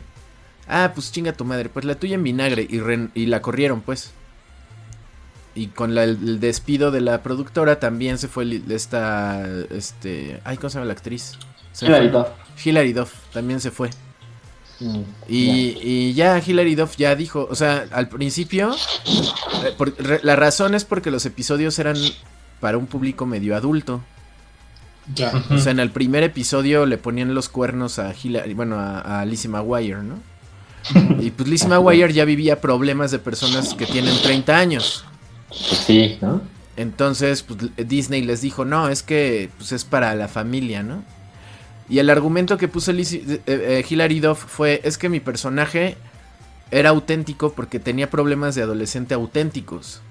Ah, pues chinga tu madre, pues la tuya en vinagre y, y la corrieron, pues. Y con la- el despido de la productora también se fue esta, este, ay, ¿cómo se llama la actriz? Se Hilary fue. Duff. Hilary Duff también se fue. Mm, Y, y ya Hilary Duff ya dijo, o sea, al principio, eh, por- re- la razón es porque los episodios eran para un público medio adulto. Ya. O sea, en el primer episodio le ponían los cuernos a Hilary, bueno, a, a Lizzie McGuire, ¿no? Y pues Lizzie McGuire ya vivía problemas de personas que tienen 30 años. Pues sí, ¿no? Entonces, pues Disney les dijo, no, es que pues, es para la familia, ¿no? Y el argumento que puso Lizzie- eh, eh, Hilary Duff fue, es que mi personaje era auténtico porque tenía problemas de adolescente auténticos.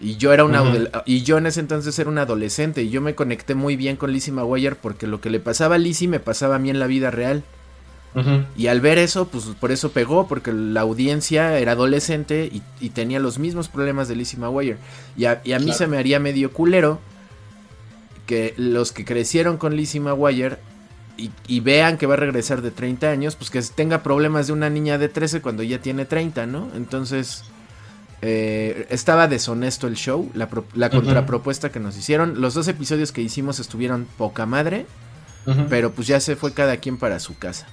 Y yo era una y yo en ese entonces era un adolescente y yo me conecté muy bien con Lizzie McGuire porque lo que le pasaba a Lizzie me pasaba a mí en la vida real. Y al ver eso, pues por eso pegó, porque la audiencia era adolescente y, y tenía los mismos problemas de Lizzie McGuire. Y a, y a mí Claro. se me haría medio culero que los que crecieron con Lizzie McGuire y, y vean que va a regresar de 30 años, pues que tenga problemas de una niña de 13 cuando ya tiene 30, ¿no? Entonces, eh, estaba deshonesto el show, la, pro- la contrapropuesta que nos hicieron. Los dos episodios que hicimos estuvieron poca madre, pero pues ya se fue cada quien para su casa.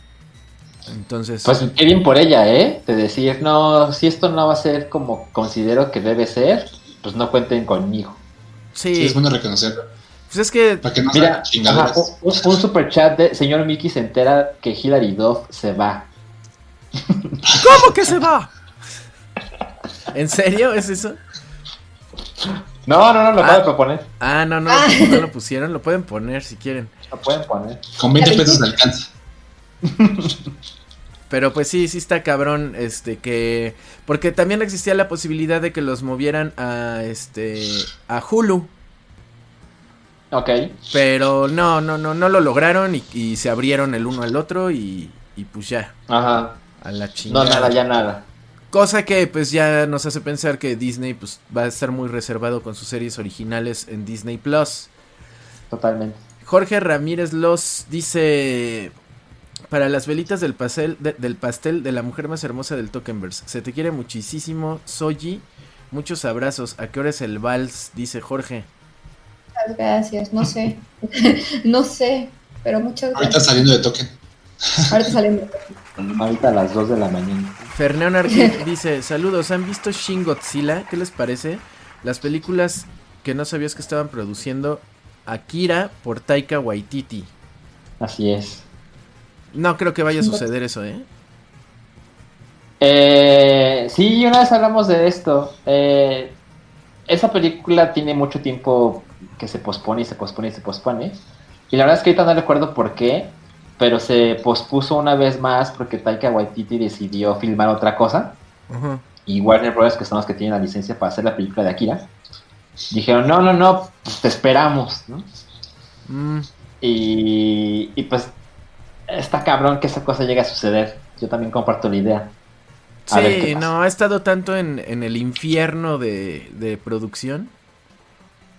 Entonces... Pues qué bien por ella, ¿eh? De decir, no, si esto no va a ser como considero que debe ser, pues no cuenten conmigo. Sí, Sí, es bueno reconocerlo. Pues es que Para que no Mira, ajá, un super chat de señor Mickey se entera que Hilary Duff se va. ¿Cómo que se va? ¿En serio es eso? No, no, no, lo Ah. pueden proponer. Ah, no, no, Ah. no lo pusieron, lo pueden poner si quieren. Lo pueden poner. Con 20 pesos alcanza. Pero pues sí, sí está cabrón, este, que... Porque también existía la posibilidad de que los movieran a, este, a Hulu. Ok. Pero no, no, no, no lo lograron y, y se abrieron el uno al otro y, y pues ya, Ajá. a la No, chingada. nada, ya nada. Cosa que pues ya nos hace pensar que Disney pues va a estar muy reservado con sus series originales en Disney Plus. Totalmente. Jorge Ramírez Los dice para las velitas del pastel de, del pastel de la mujer más hermosa del Tokenverse. Se te quiere muchísimo, Soji. Muchos abrazos. ¿A qué hora es el vals? Dice Jorge. Muchas gracias, no sé. no sé, pero muchas Ahorita gracias. saliendo de token. Ahorita saliendo. Ahorita a las 2 de la mañana. Fernando Arquette dice, saludos, ¿han visto Shin Godzilla? ¿Qué les parece? Las películas que no sabías que estaban produciendo Akira por Taika Waititi. Así es. No creo que vaya a suceder eso, ¿eh? Eh, sí, una vez hablamos de esto. Eh, esa película tiene mucho tiempo que se pospone y se pospone y se pospone. Y la verdad es que ahorita no recuerdo por qué, pero se pospuso una vez más porque Taika Waititi decidió filmar otra cosa. Ajá. Y Warner Bros., que son los que tienen la licencia para hacer la película de Akira, dijeron, no, no, no, pues te esperamos, ¿no? Mm, Y, y pues está cabrón que esa cosa llegue a suceder. Yo también comparto la idea. A sí, no, ha estado tanto en, en el infierno de, de producción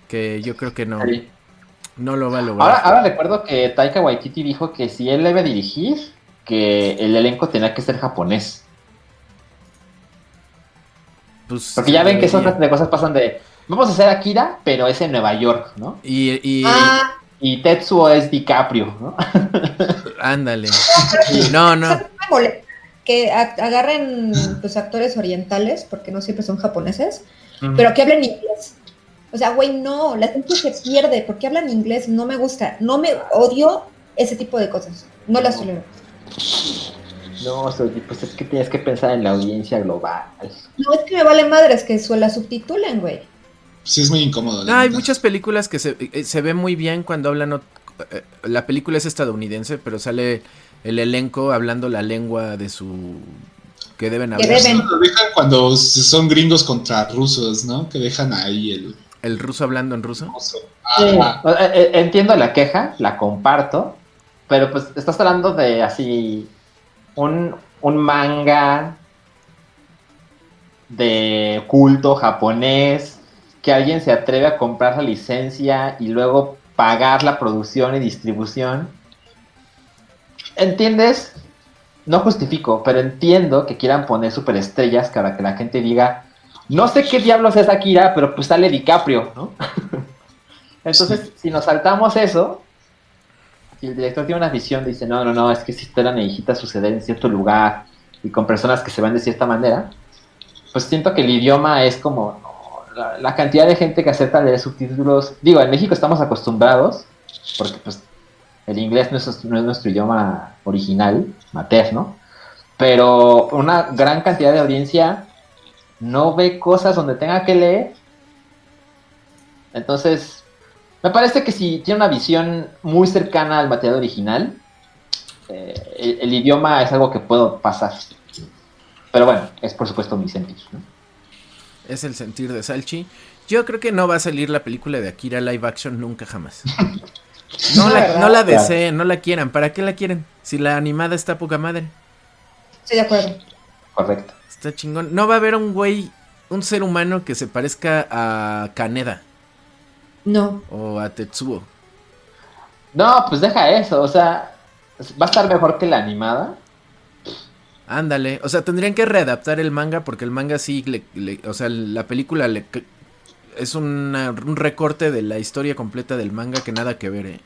que yo creo que no, Sí. No lo va a lograr. Ahora, ahora recuerdo que Taika Waititi dijo que si él debe dirigir, que el elenco tenía que ser japonés. Pues, Porque ya ven que esas de cosas pasan de, vamos a hacer Akira, pero es en Nueva York, ¿no? Y, y Ah, Y Tetsuo es DiCaprio, ¿no? ándale. No, no. Que agarren pues actores orientales, porque no siempre son japoneses, pero que hablen inglés. O sea, güey, no, la gente se pierde porque hablan inglés, no me gusta, no me odio ese tipo de cosas, no las tolero. No, pues es que tienes que pensar en la audiencia global. No, es que me vale madres que su- la subtitulen, güey. Sí, es muy incómodo. Ah, hay muchas películas que se, eh, se ve muy bien cuando hablan. eh, La película es estadounidense, pero sale el elenco hablando la lengua de su. que deben Que hablar. deben. Eso lo dejan cuando son gringos contra rusos, ¿no? Que dejan ahí el El ruso hablando en ruso. Sí, o- eh, eh, entiendo la queja, la comparto, pero pues estás hablando de así un, un manga de culto japonés que alguien se atreve a comprar la licencia y luego pagar la producción y distribución. ¿Entiendes? No justifico, pero entiendo que quieran poner superestrellas para que la gente diga, no sé qué diablos es Akira, pero pues sale DiCaprio, ¿no? Entonces, si nos saltamos eso, si el director tiene una visión, dice, no, no, no, es que si esta la necesita suceder en cierto lugar y con personas que se van de cierta manera, pues siento que el idioma es como la cantidad de gente que acepta leer subtítulos. Digo, en México estamos acostumbrados, porque pues el inglés no es, no es nuestro idioma original, materno, pero una gran cantidad de audiencia no ve cosas donde tenga que leer. Entonces, me parece que si tiene una visión muy cercana al material original, eh, el, el idioma es algo que puedo pasar. Pero bueno, es por supuesto mi sentir. ¿no? Es el sentir de Salchi. Yo creo que no va a salir la película de Akira live action nunca jamás. No la, ¿verdad? no la deseen, no la quieran. ¿Para qué la quieren? Si la animada está poca madre. Estoy de acuerdo. Correcto. Está chingón. No va a haber un güey, un ser humano que se parezca a Kaneda No. o a Tetsuo. No, pues deja eso, o sea, va a estar mejor que la animada. Ándale. O sea, tendrían que readaptar el manga porque el manga sí, le- le- o sea, la película le, es una- un recorte de la historia completa del manga que nada que ver, ¿eh?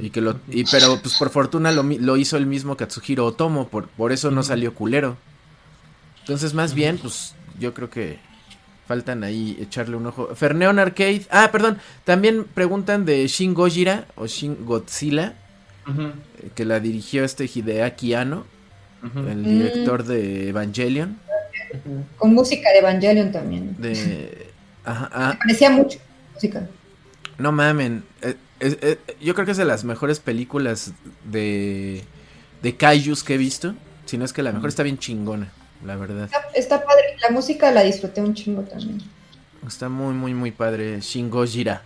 Y que lo, y, pero pues por fortuna lo, lo hizo el mismo Katsuhiro Otomo, por, por eso no salió culero. Entonces más bien, pues yo creo que faltan ahí echarle un ojo. Ferneon Arcade. Ah, perdón. También preguntan de Shin Gojira o Shin Godzilla. eh, Que la dirigió este Hideaki Anno, el Mm. director de Evangelion. Con música de Evangelion también. De. Ajá, ah, Me parecía mucho música. no mamen. eh, es- eh, yo creo que es de las mejores películas de. de Kaijus que he visto. Si no es que la mejor está bien chingona, la verdad. Está, está padre. La música la disfruté un chingo también. Está muy, muy, muy padre. Shin Gojira.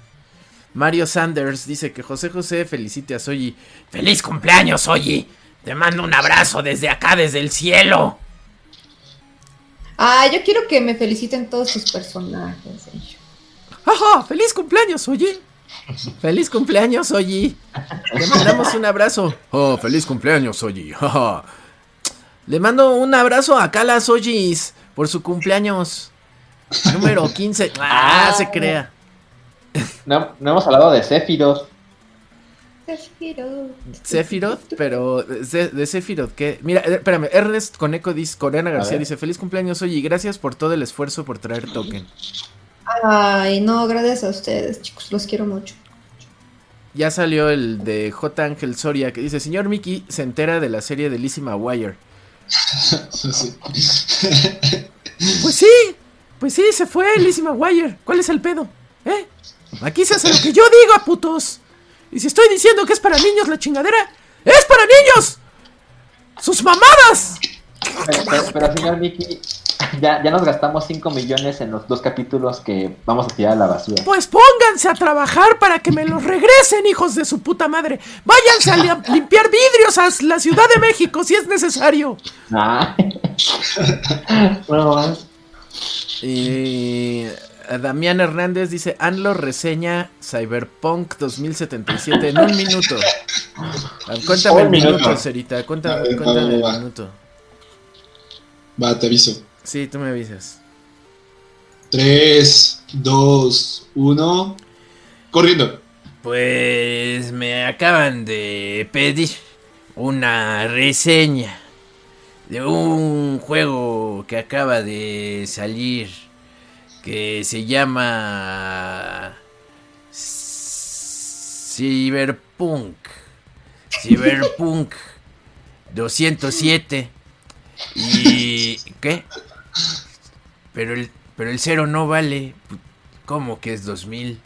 Mario Sanders dice que José José felicite a Soyi. ¡Feliz cumpleaños, Soyi! Te mando un abrazo desde acá, desde el cielo. Ah, yo quiero que me feliciten todos sus personajes. eh. ¡Ajá! ¡Feliz cumpleaños, Soyi! ¡Feliz cumpleaños, Soyi! Le mandamos un abrazo. ¡Oh, feliz cumpleaños! ¡Jaja! Le mando un abrazo a Kala Soyis por su cumpleaños. Número 15. ¡Ah, Ah. se crea! No, no hemos hablado de Sephiroth. Sephiroth. Sephiroth, pero de, de Sephiroth, ¿qué? Mira, eh, espérame, Ernest Coneco dice, Corena García dice, feliz cumpleaños hoy y gracias por todo el esfuerzo por traer token. Ay, no, gracias a ustedes, chicos. Los quiero mucho. Ya salió el de J. Ángel Soria que dice, señor Mickey se entera de la serie de Lizzie McGuire. Pues sí, pues sí, se fue Lizzie McGuire. ¿Cuál es el pedo? ¿Eh? Aquí se hace lo que yo diga, putos. Y si estoy diciendo que es para niños la chingadera, ¡es para niños! ¡Sus mamadas! Pero, señor Mickey, ya, ya nos gastamos 5 millones en los dos capítulos que vamos a tirar a la basura. Pues pónganse a trabajar para que me los regresen, hijos de su puta madre. Váyanse a lim- limpiar vidrios a la Ciudad de México si es necesario. Ah. no más. Y a Damián Hernández dice, Anlo reseña Cyberpunk 2077 en un minuto. Ah, Cuéntame el Un minuto, minuto. Cerita. Cuéntame, ver, cuéntame va, el va, minuto. Va, te aviso. Sí, tú me avisas. 3, 2, 1. Corriendo. Pues me acaban de pedir una reseña de un juego que acaba de salir que se llama Cyberpunk. Cyberpunk 207. ¿Y qué? Pero el pero el cero no vale. ¿Cómo que es 2000?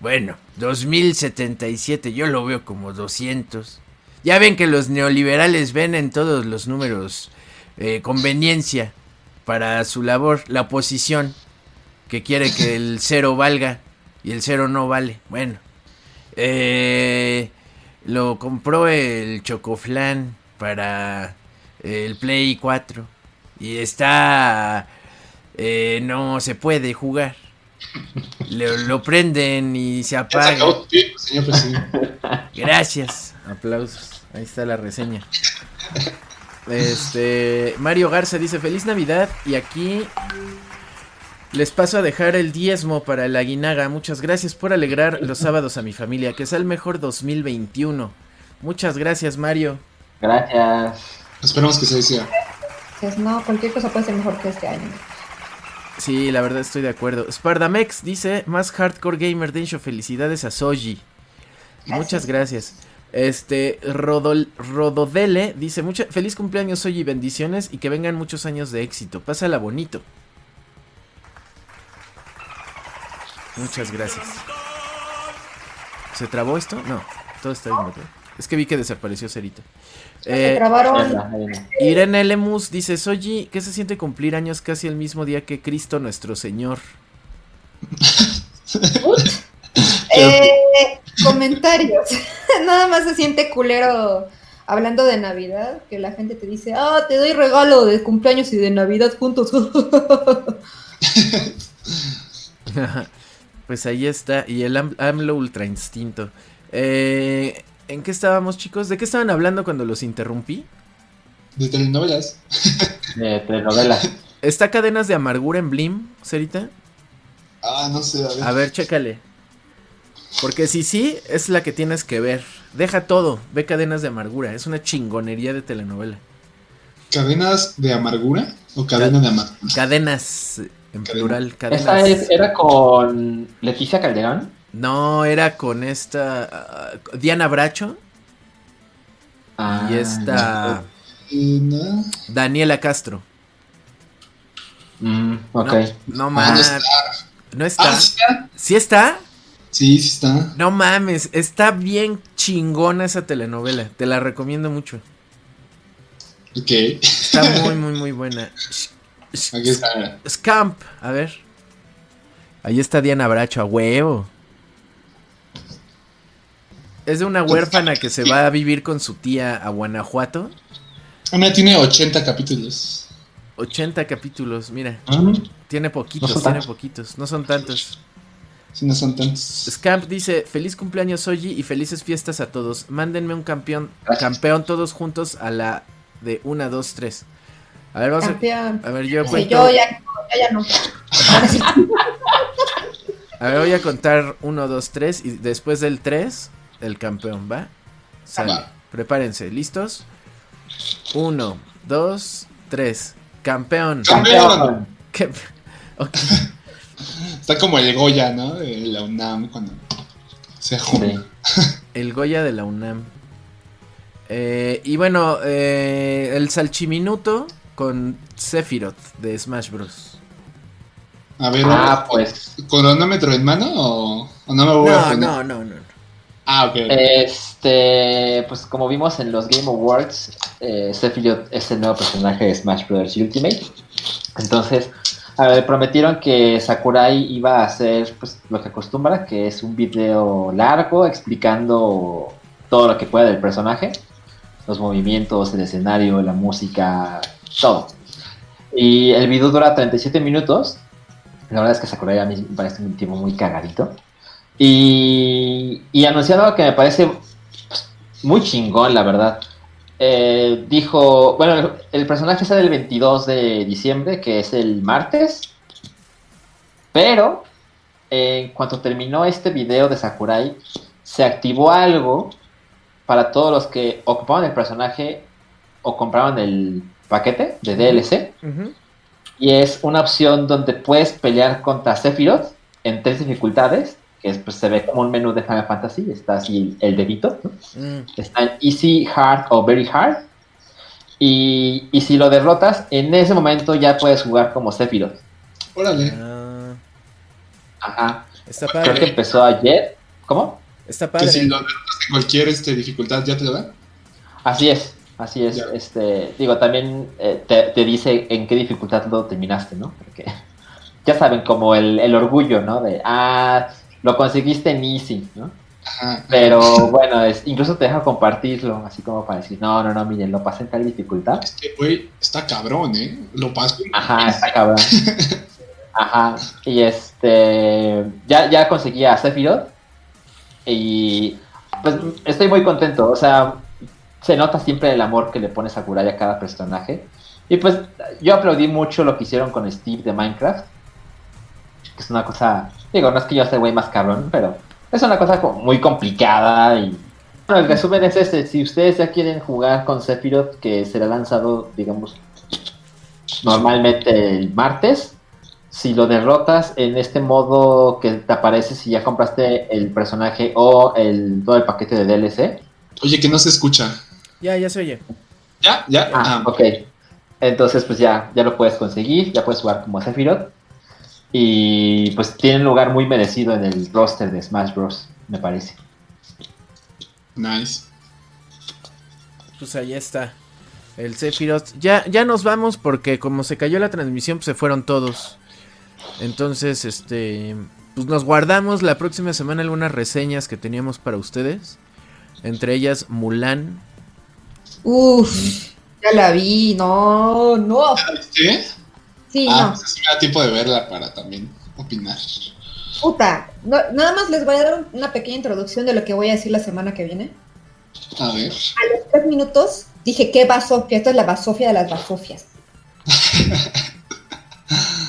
Bueno, 2077, yo lo veo como 200. Ya ven que los neoliberales ven en todos los números eh, conveniencia para su labor, la oposición, que quiere que el cero valga y el cero no vale. Bueno, eh, lo compró el Chocoflan para el Play 4 y está... eh, no se puede jugar. Lo, lo prenden y se apaga. señor presidente. Gracias. Aplausos. Ahí está la reseña. Este. Mario Garza dice: Feliz Navidad. Y aquí. Les paso a dejar el diezmo para el aguinaga. Muchas gracias por alegrar los sábados a mi familia. Que sea el mejor 2021. Muchas gracias, Mario. Gracias. Esperamos que se decía. Dices, no, cualquier cosa puede ser mejor que este año. Sí, la verdad estoy de acuerdo. Spardamex dice: Más hardcore gamer Densho. Felicidades a Soji. Muchas gracias. Este, Rodol, Rododele dice, mucha, feliz cumpleaños y bendiciones y que vengan muchos años de éxito. Pásala bonito. Muchas gracias. ¿Se trabó esto? No, todo está bien. Es que vi que desapareció Cerita. Se Eh, ya. Irene Lemus dice, Soyi, ¿qué se siente cumplir años casi el mismo día que Cristo nuestro Señor? Eh, comentarios. Nada más se siente culero hablando de Navidad, que la gente te dice, ah, te doy regalo de cumpleaños y de Navidad juntos. pues ahí está. Y el Am- AMLO Ultra Instinto. Eh, ¿En qué estábamos, chicos? ¿De qué estaban hablando cuando los interrumpí? De telenovelas. De telenovela. ¿Está Cadenas de Amargura en Blim, Cerita? Ah, no sé, a ver. A ver, chécale. Porque si sí, es la que tienes que ver. Deja todo, ve Cadenas de Amargura. Es una chingonería de telenovela. ¿Cadenas de amargura o cadena de amargura? Cadenas En Cadena. plural, cadenas. es- era con Leticia Calderón. No, era con esta ah, Diana Bracho Ah, y esta no. Daniela Castro. Mm, ok. No, no Ah, no mames. está. No está. Ah, sí está. ¿Sí está? Sí, sí está. No mames, está bien chingona esa telenovela. Te la recomiendo mucho. Ok. Está muy, muy, muy buena. Aquí está. Scamp, a ver. Ahí está Diana Bracho, a huevo. Es de una huérfana que se va a vivir con su tía a Guanajuato. Ah, mira, tiene 80 capítulos. 80 capítulos, mira. Tiene poquitos, No son tiene tantos. poquitos. No son tantos. Si no son tantos. Scamp dice, feliz cumpleaños Oji y felices fiestas a todos. Mándenme un campeón, Gracias. campeón todos juntos a la de 1, 2, 3. A ver, vamos a, Campeón. a ver, yo Sí, cuento, yo ya, ya no. a ver, voy a contar 1, 2, 3 y después del 3, el campeón, ¿va? Sale. Va. Prepárense, ¿listos? 1, 2, 3. Campeón. Campeón. Está como el Goya, ¿no? De la UNAM cuando se junta. Sí. El Goya de la UNAM. Eh, y bueno, eh, el Salchiminuto con Sephiroth de Smash Bros. A ver, Ah, pues. ¿cronómetro en mano o, o no me voy a poner? no, no, no. Ah, ok. Este, pues como vimos en los Game Awards, eh, Sephiroth es el nuevo personaje de Smash Bros. Ultimate. Entonces, ver, prometieron que Sakurai iba a hacer pues, lo que acostumbra, que es un video largo explicando todo lo que pueda del personaje, los movimientos, el escenario, la música, todo. Y el video dura 37 minutos. La verdad es que Sakurai a mí me parece un tipo muy cagadito. Y, y anunciando algo que me parece pues, muy chingón, la verdad. Eh, dijo, bueno, el, el personaje sale el 22 de diciembre, que es el martes. Pero, eh, en cuanto terminó este video de Sakurai, se activó algo para todos los que ocupaban el personaje o compraban el paquete de DLC. Y es una opción donde puedes pelear contra Sephiroth en tres dificultades, que es, pues, se ve como un menú de Final Fantasy, está así el dedito, ¿no? Mm. está en Easy, Hard o Very Hard. Y, y si lo derrotas, en ese momento ya puedes jugar como Sephiroth. Órale. Ah, Ajá. está Creo que padre. empezó ayer. ¿Cómo? Está Que padre. si lo derrotas en cualquier este, dificultad, ¿ya te lo dan? Así es, así es. Ya. Este, digo, también eh, te, te dice en qué dificultad lo terminaste, ¿no? Porque ya saben, como el, el orgullo, ¿no? De, ah, lo conseguiste en Easy, ¿no? Ajá. Pero bueno, es, incluso te deja compartirlo, así como para decir, no, no, no, miren, lo pasé en tal dificultad. Este güey está cabrón, ¿eh? Lo paso. Ajá, está cabrón. Ajá, y este, ya, ya conseguí a Sephiroth y pues estoy muy contento, o sea, se nota siempre el amor que le pone Sakurai a cada personaje. Y pues yo aplaudí mucho lo que hicieron con Steve de Minecraft, es una cosa, digo, no es que yo sea güey más cabrón, pero es una cosa como muy complicada y... Bueno, el resumen es este, si ustedes ya quieren jugar con Sephiroth, que será lanzado, digamos, normalmente el martes, si lo derrotas en este modo que te aparece si ya compraste el personaje o el, todo el paquete de DLC. Oye, que no se escucha. Ya, ya se oye. ¿Ya? ¿Ya? Ah, ok. Entonces pues ya, ya lo puedes conseguir, ya puedes jugar como Sephiroth. Y pues tiene un lugar muy merecido en el roster de Smash Bros. Me parece. Nice. Pues ahí está. El Sephiroth. Ya, ya nos vamos porque como se cayó la transmisión, pues se fueron todos. Entonces, este. Pues nos guardamos la próxima semana algunas reseñas que teníamos para ustedes. Entre ellas Mulan. Uf, ya la vi, no, no. ¿Sí? Sí, Ah, no. pues así me da tiempo de verla para también opinar. Puta. No, nada más les voy a dar un- una pequeña introducción de lo que voy a decir la semana que viene. A ver. A los tres minutos dije, ¿qué basofia? Esto es la basofia de las basofias.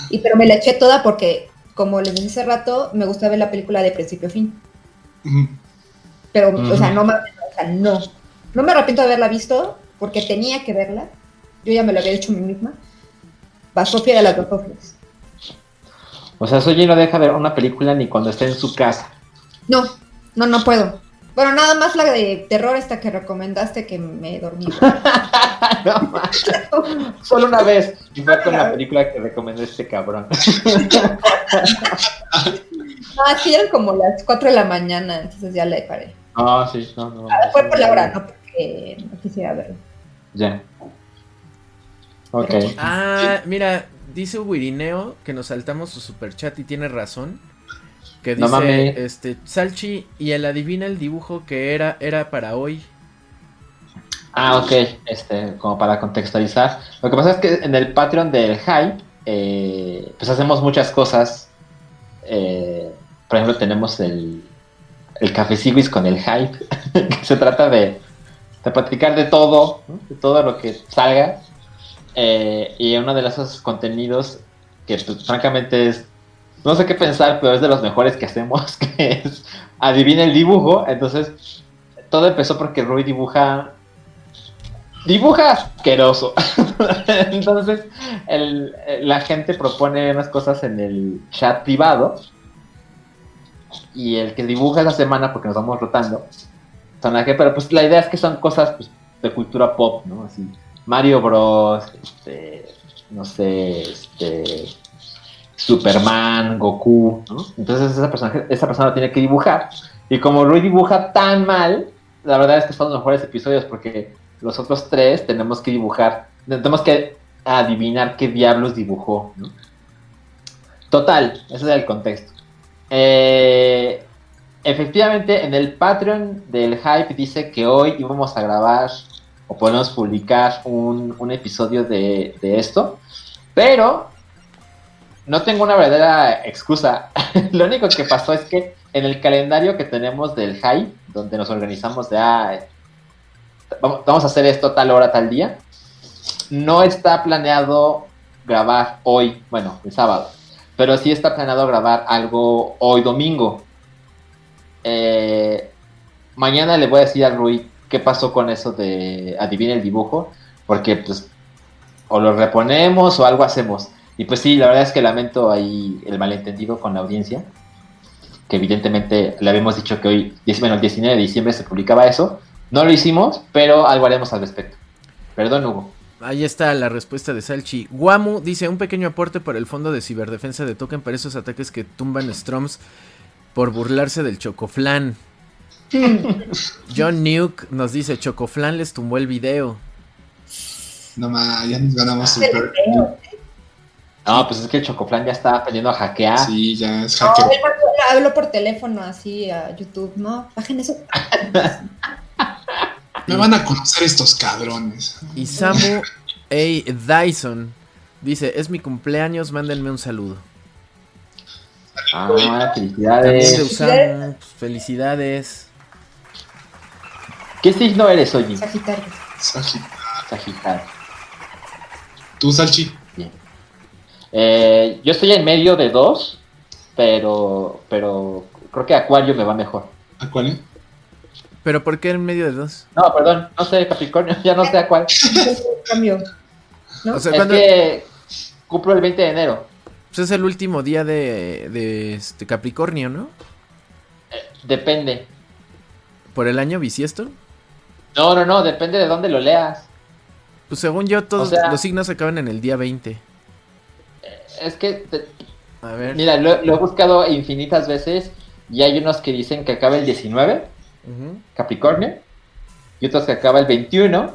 y pero me la eché toda porque, como les dije hace rato, me gusta ver la película de principio a fin. Pero, o sea, no me, o sea, no. No me arrepiento de haberla visto porque tenía que verla. Yo ya me lo había dicho a mí misma. Basofia de las basofias. O sea, Soji no deja ver una película ni cuando está en su casa. No, no, no puedo. Bueno, nada más la de terror esta que recomendaste que me dormí. No, manches. Solo una vez. Y fue con la película que recomendó este cabrón. No, que ya eran como las 4 de la mañana, entonces ya la paré. No, sí, no, no. Ah, Fue por la hora, no porque no quisiera verlo. Ya. Ok. Ah, mira, dice Wirineo que nos saltamos su super chat y tiene razón. Que No dice, mames. este, Salchi, y él adivina el dibujo que era, era para hoy. Ah, ok. Este, como para contextualizar. Lo que pasa es que en el Patreon del Hype, eh, pues hacemos muchas cosas. Eh, por ejemplo, tenemos el, el Café Ciguis con el Hype, que se trata de, de platicar de todo, ¿no? de todo lo que salga. Eh, y uno de esos contenidos que pues, francamente es, no sé qué pensar, pero es de los mejores que hacemos, que es adivina el dibujo. Entonces, todo empezó porque Rui dibuja dibuja asqueroso. Entonces, el- la gente propone unas cosas en el chat privado. Y el que dibuja esa semana, porque nos vamos rotando, personaje, pero pues la idea es que son cosas pues, de cultura pop, ¿no? Así, Mario Bros, este, no sé, este, Superman, Goku. Entonces esa persona, esa persona tiene que dibujar. Y como Rui dibuja tan mal, la verdad es que son los mejores episodios porque los otros tres tenemos que dibujar, tenemos que adivinar qué diablos dibujó, ¿no? Total, ese es el contexto. Eh, efectivamente, en el Patreon del Hype dice que hoy íbamos a grabar o podemos publicar un, un episodio de, de esto, pero no tengo una verdadera excusa. Lo único que pasó es que en el calendario que tenemos del Hype, donde nos organizamos de, ah, vamos a hacer esto tal hora, tal día, no está planeado grabar hoy, bueno, el sábado, pero sí está planeado grabar algo hoy domingo. Eh, mañana le voy a decir a Rui qué pasó con eso de adivina el dibujo, porque pues o lo reponemos o algo hacemos. Y pues sí, la verdad es que lamento ahí el malentendido con la audiencia, que evidentemente le habíamos dicho que hoy, bueno, el 19 de diciembre se publicaba eso. No lo hicimos, pero algo haremos al respecto. Perdón, Hugo. Ahí está la respuesta de Salchi. Guamu dice un pequeño aporte para el fondo de ciberdefensa de Token para esos ataques que tumban Stroms por burlarse del Chocoflan. John Nuke nos dice Chocoflan les tumbó el video. No más, ya nos ganamos Qué super. feo. No, pues es que el Chocoplan ya está aprendiendo a hackear. Sí, ya es hacker. habló por teléfono así a YouTube, ¿no? Bajen eso. Me van a conocer estos cabrones. Y Samu A. Dyson dice es mi cumpleaños, mándenme un saludo. Ah, felicidades. Pues, felicidades. ¿Qué signo eres, Oye? Sagitario. Sagi- Sagitario. Tú, Salchi. Eh, yo estoy en medio de dos, pero, pero creo que Acuario me va mejor. ¿A cuál? eh? Pero ¿por qué en medio de dos? No, perdón, no sé, Capricornio, ya no sé a cuál. Cambio. ¿No? O sea, es cuando que cumplo el 20 de enero. pues, es el último día de, de este Capricornio, ¿no? Depende. Por el año bisiesto. No, no, no, depende de dónde lo leas. Pues según yo, todos O sea- los signos acaban en el día 20. Es que, te- A ver. mira, lo, lo he buscado infinitas veces y hay unos que dicen que acaba el 19, Ujú. Capricornio, y otros que acaba el 21.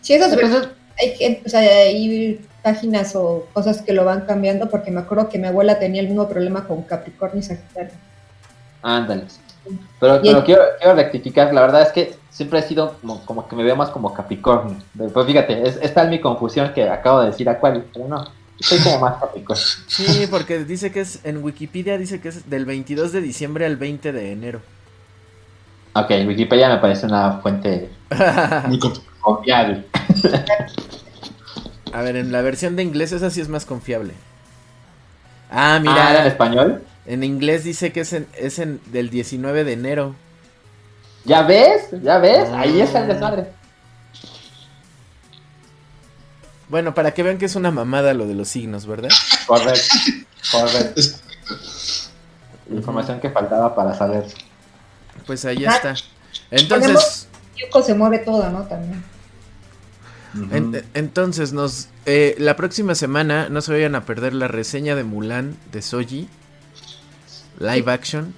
Sí, eso. Entonces, Hay, gente- o sea, hay páginas o cosas que lo van cambiando porque me acuerdo que mi abuela tenía el mismo problema con Capricornio y Sagitario. ándale. Pero, pero quiero, quiero rectificar, la verdad es que siempre he sido como, como que me veo más como Capricornio. Pues fíjate, es, esta es mi confusión que acabo de decir Acuario, pero no, soy como más Capricornio. Sí, porque dice que es, en Wikipedia dice que es del 22 de diciembre al 20 de enero. Ok, Wikipedia me parece una fuente Muy confiable. A ver, en la versión de inglés esa sí es más confiable. Ah, Mira, ¿era en mira, español? En inglés dice que es, en, es en, del 19 de enero. ¿Ya ves? ¿Ya ves? Ahí está el desmadre. Bueno, para que vean que es una mamada lo de los signos, ¿verdad? Correcto. Correcto. Información que faltaba para saber. Pues ahí Ah. está. Entonces, Yuko se mueve todo, ¿no? También. en- entonces nos eh, la próxima semana no se vayan a perder la reseña de Mulan de Soji live action.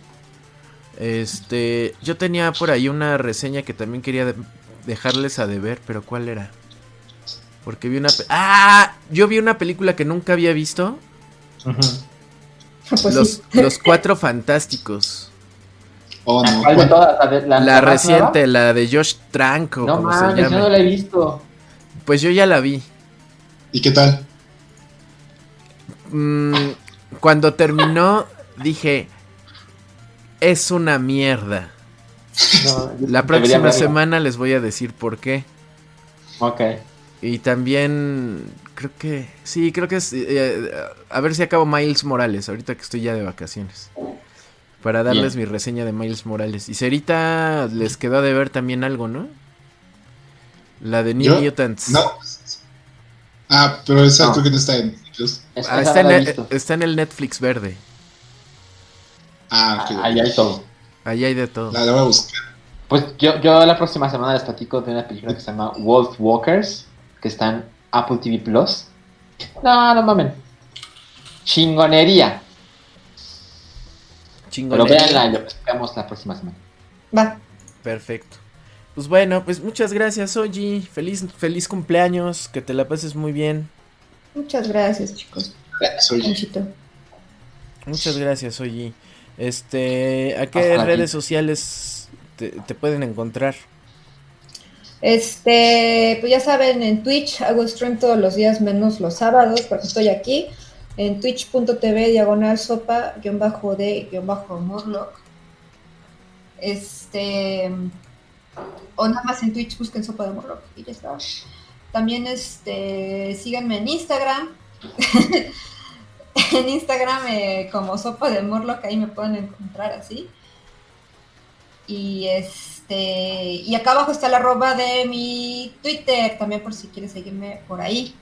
Este, yo tenía por ahí una reseña que también quería de- dejarles a deber, pero ¿cuál era? Porque vi una ah, yo vi una película que nunca había visto, Pues los sí. los Cuatro Fantásticos. Oh, no. ¿Cuál de todas? ¿La, reciente, la de Josh Trank o nueva? No mames, yo no la he visto. Pues yo ya la vi. ¿Y qué tal? Mm, cuando terminó, dije, es una mierda. No, La próxima semana les voy a decir por qué. Ok. Y también, creo que, sí, creo que es, eh, a ver si acabo Miles Morales, ahorita que estoy ya de vacaciones. Para darles mi reseña de Miles Morales. Y Cerita les quedó de ver también algo, ¿no? La de New ¿Yo? Mutants. No. Ah, pero esa No. creo que no está en. Netflix. Ah, está, en el, está en el Netflix verde. Ah, ok. Ahí hay todo. Ahí hay de todo. La, la voy a buscar. Pues yo, yo la próxima semana les platico de una película que se llama Wolf Walkers, que está en Apple TV Plus. No, no mamen. Chingonería. Chingón. Pero véanla y lo explicamos la próxima semana. Va. Perfecto. Pues bueno, pues muchas gracias, Oji. Feliz, feliz cumpleaños. Que te la pases muy bien. Muchas gracias, chicos. Soy Panchito. Muchas gracias, Oji. Este, ¿a qué redes sociales te, te pueden encontrar? Este, pues ya saben, en Twitch hago stream todos los días menos los sábados porque estoy aquí. En twitch.tv diagonal sopa guion bajo de guion bajo morlock. Este, o nada más en Twitch busquen sopa de morlock y ya está. También este, síganme en Instagram. en Instagram eh, como sopa de morlock, ahí me pueden encontrar así. Y este y acá abajo está la arroba de mi Twitter, también por si quieres seguirme por ahí.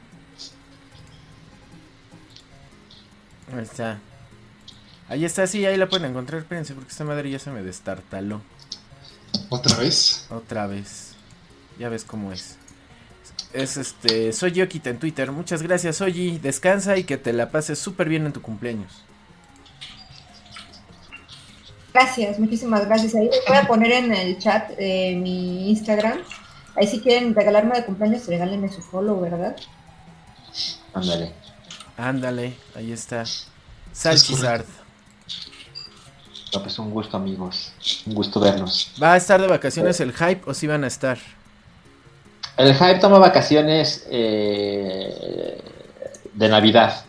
Ahí está. Ahí está, sí, ahí la pueden encontrar. Espérense, porque esta madre ya se me destartaló. otra vez. Otra vez. Ya ves cómo es. Es este, soy Yokita en Twitter. Muchas gracias, Oji. Descansa y que te la pases súper bien en tu cumpleaños. Gracias, muchísimas gracias. Ahí les voy a poner en el chat eh, mi Instagram. Ahí si quieren regalarme de cumpleaños, regálenme su follow, ¿verdad? Ándale. Ándale, ahí está. Salchizard. No, pues un gusto, amigos. Un gusto verlos. ¿Va a estar de vacaciones el hype o si van a estar? El Hype toma vacaciones eh, de Navidad.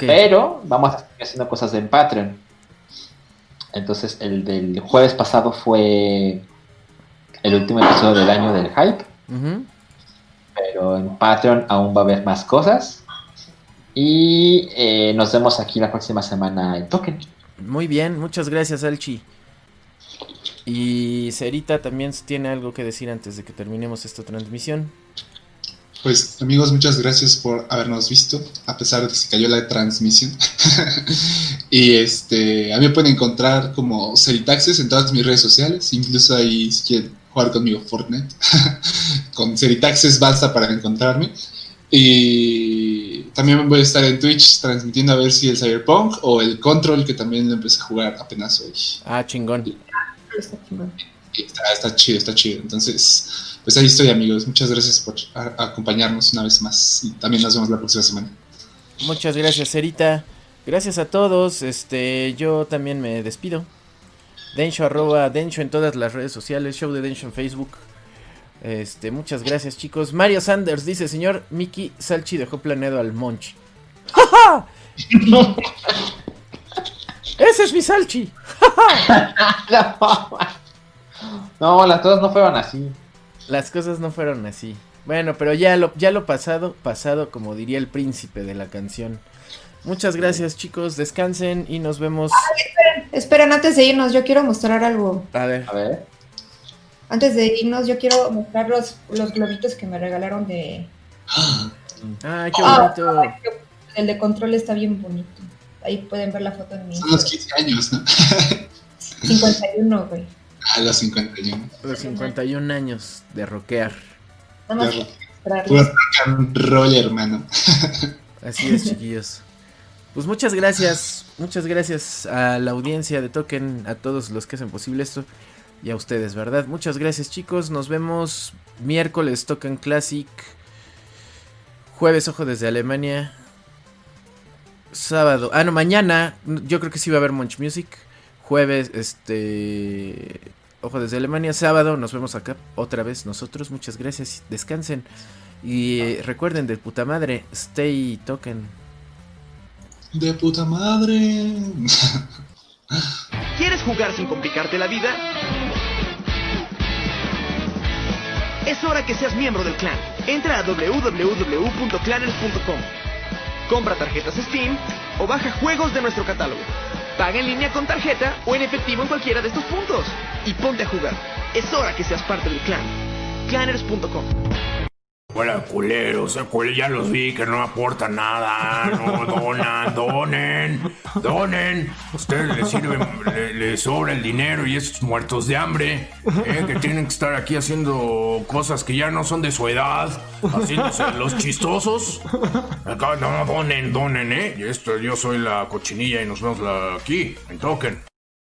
Pero vamos a seguir haciendo cosas en Patreon. Entonces, el del jueves pasado fue el último episodio del año del Hype. Pero en Patreon aún va a haber más cosas. Y eh, nos vemos aquí la próxima semana en Token. Muy bien, muchas gracias, Alchi. Y Cerita también tiene algo que decir antes de que terminemos esta transmisión. Pues amigos, muchas gracias por habernos visto, a pesar de que se cayó la transmisión. y este, a mí me pueden encontrar como Ceritaxes en todas mis redes sociales, incluso ahí si quieren jugar conmigo Fortnite. Con Ceritaxes basta para encontrarme. Y también voy a estar en Twitch transmitiendo a ver si el Cyberpunk o el Control, que también lo empecé a jugar apenas hoy. Ah, chingón. Está chingón. Y Está, está chido, está chido. Entonces, pues ahí estoy amigos. Muchas gracias por a- acompañarnos una vez más. Y también nos vemos la próxima semana. Muchas gracias, Cerita. Gracias a todos. Este, yo también me despido. Densho arroba Densho en todas las redes sociales. Show de Densho en Facebook. Este, muchas gracias, chicos. Mario Sanders dice, señor Mickey Salchi dejó planeado al Monchi. ¡Ja, ja! Ese es mi Salchi. No, las cosas no fueron así. Las cosas no fueron así. Bueno, pero ya lo, ya lo pasado, pasado, como diría el príncipe de la canción. Muchas gracias, chicos. Descansen y nos vemos. Esperen, antes de irnos, yo quiero mostrar algo. A ver. A ver. Antes de irnos, yo quiero mostrar los, los globitos que me regalaron de, Ay, qué Ah. bonito. El de control está bien bonito. Ahí pueden ver la foto en mi. Son los 15 años, ¿no? 51, güey. A los 51. Los 51 años de rockear. Nada más Puro rock and roll, hermano. Así es, chiquillos. Pues muchas gracias, muchas gracias a la audiencia de Token, a todos los que hacen posible esto y a ustedes, ¿verdad? Muchas gracias, chicos. Nos vemos miércoles Token Classic, jueves Ojo desde Alemania, sábado, ah no, mañana, yo creo que sí va a haber Munch Music, jueves, este, Ojo desde Alemania, sábado, nos vemos acá otra vez nosotros. Muchas gracias, descansen y eh, recuerden de puta madre, stay Token. De puta madre. ¿Quieres jugar sin complicarte la vida? Es hora que seas miembro del clan. Entra a www.clanners.com. Compra tarjetas Steam o baja juegos de nuestro catálogo. Paga en línea con tarjeta o en efectivo en cualquiera de estos puntos. Y ponte a jugar. Es hora que seas parte del clan. Clanners.com. Hola, culeros, cule- ya los vi que no aportan nada, no donan, donen, donen. Ustedes les sirven, le- les sobra el dinero y esos muertos de hambre, eh, que tienen que estar aquí haciendo cosas que ya no son de su edad, haciéndose los chistosos. Acá, no, donen, donen, eh. Y esto, yo soy la cochinilla y nos vemos la- aquí, en Token.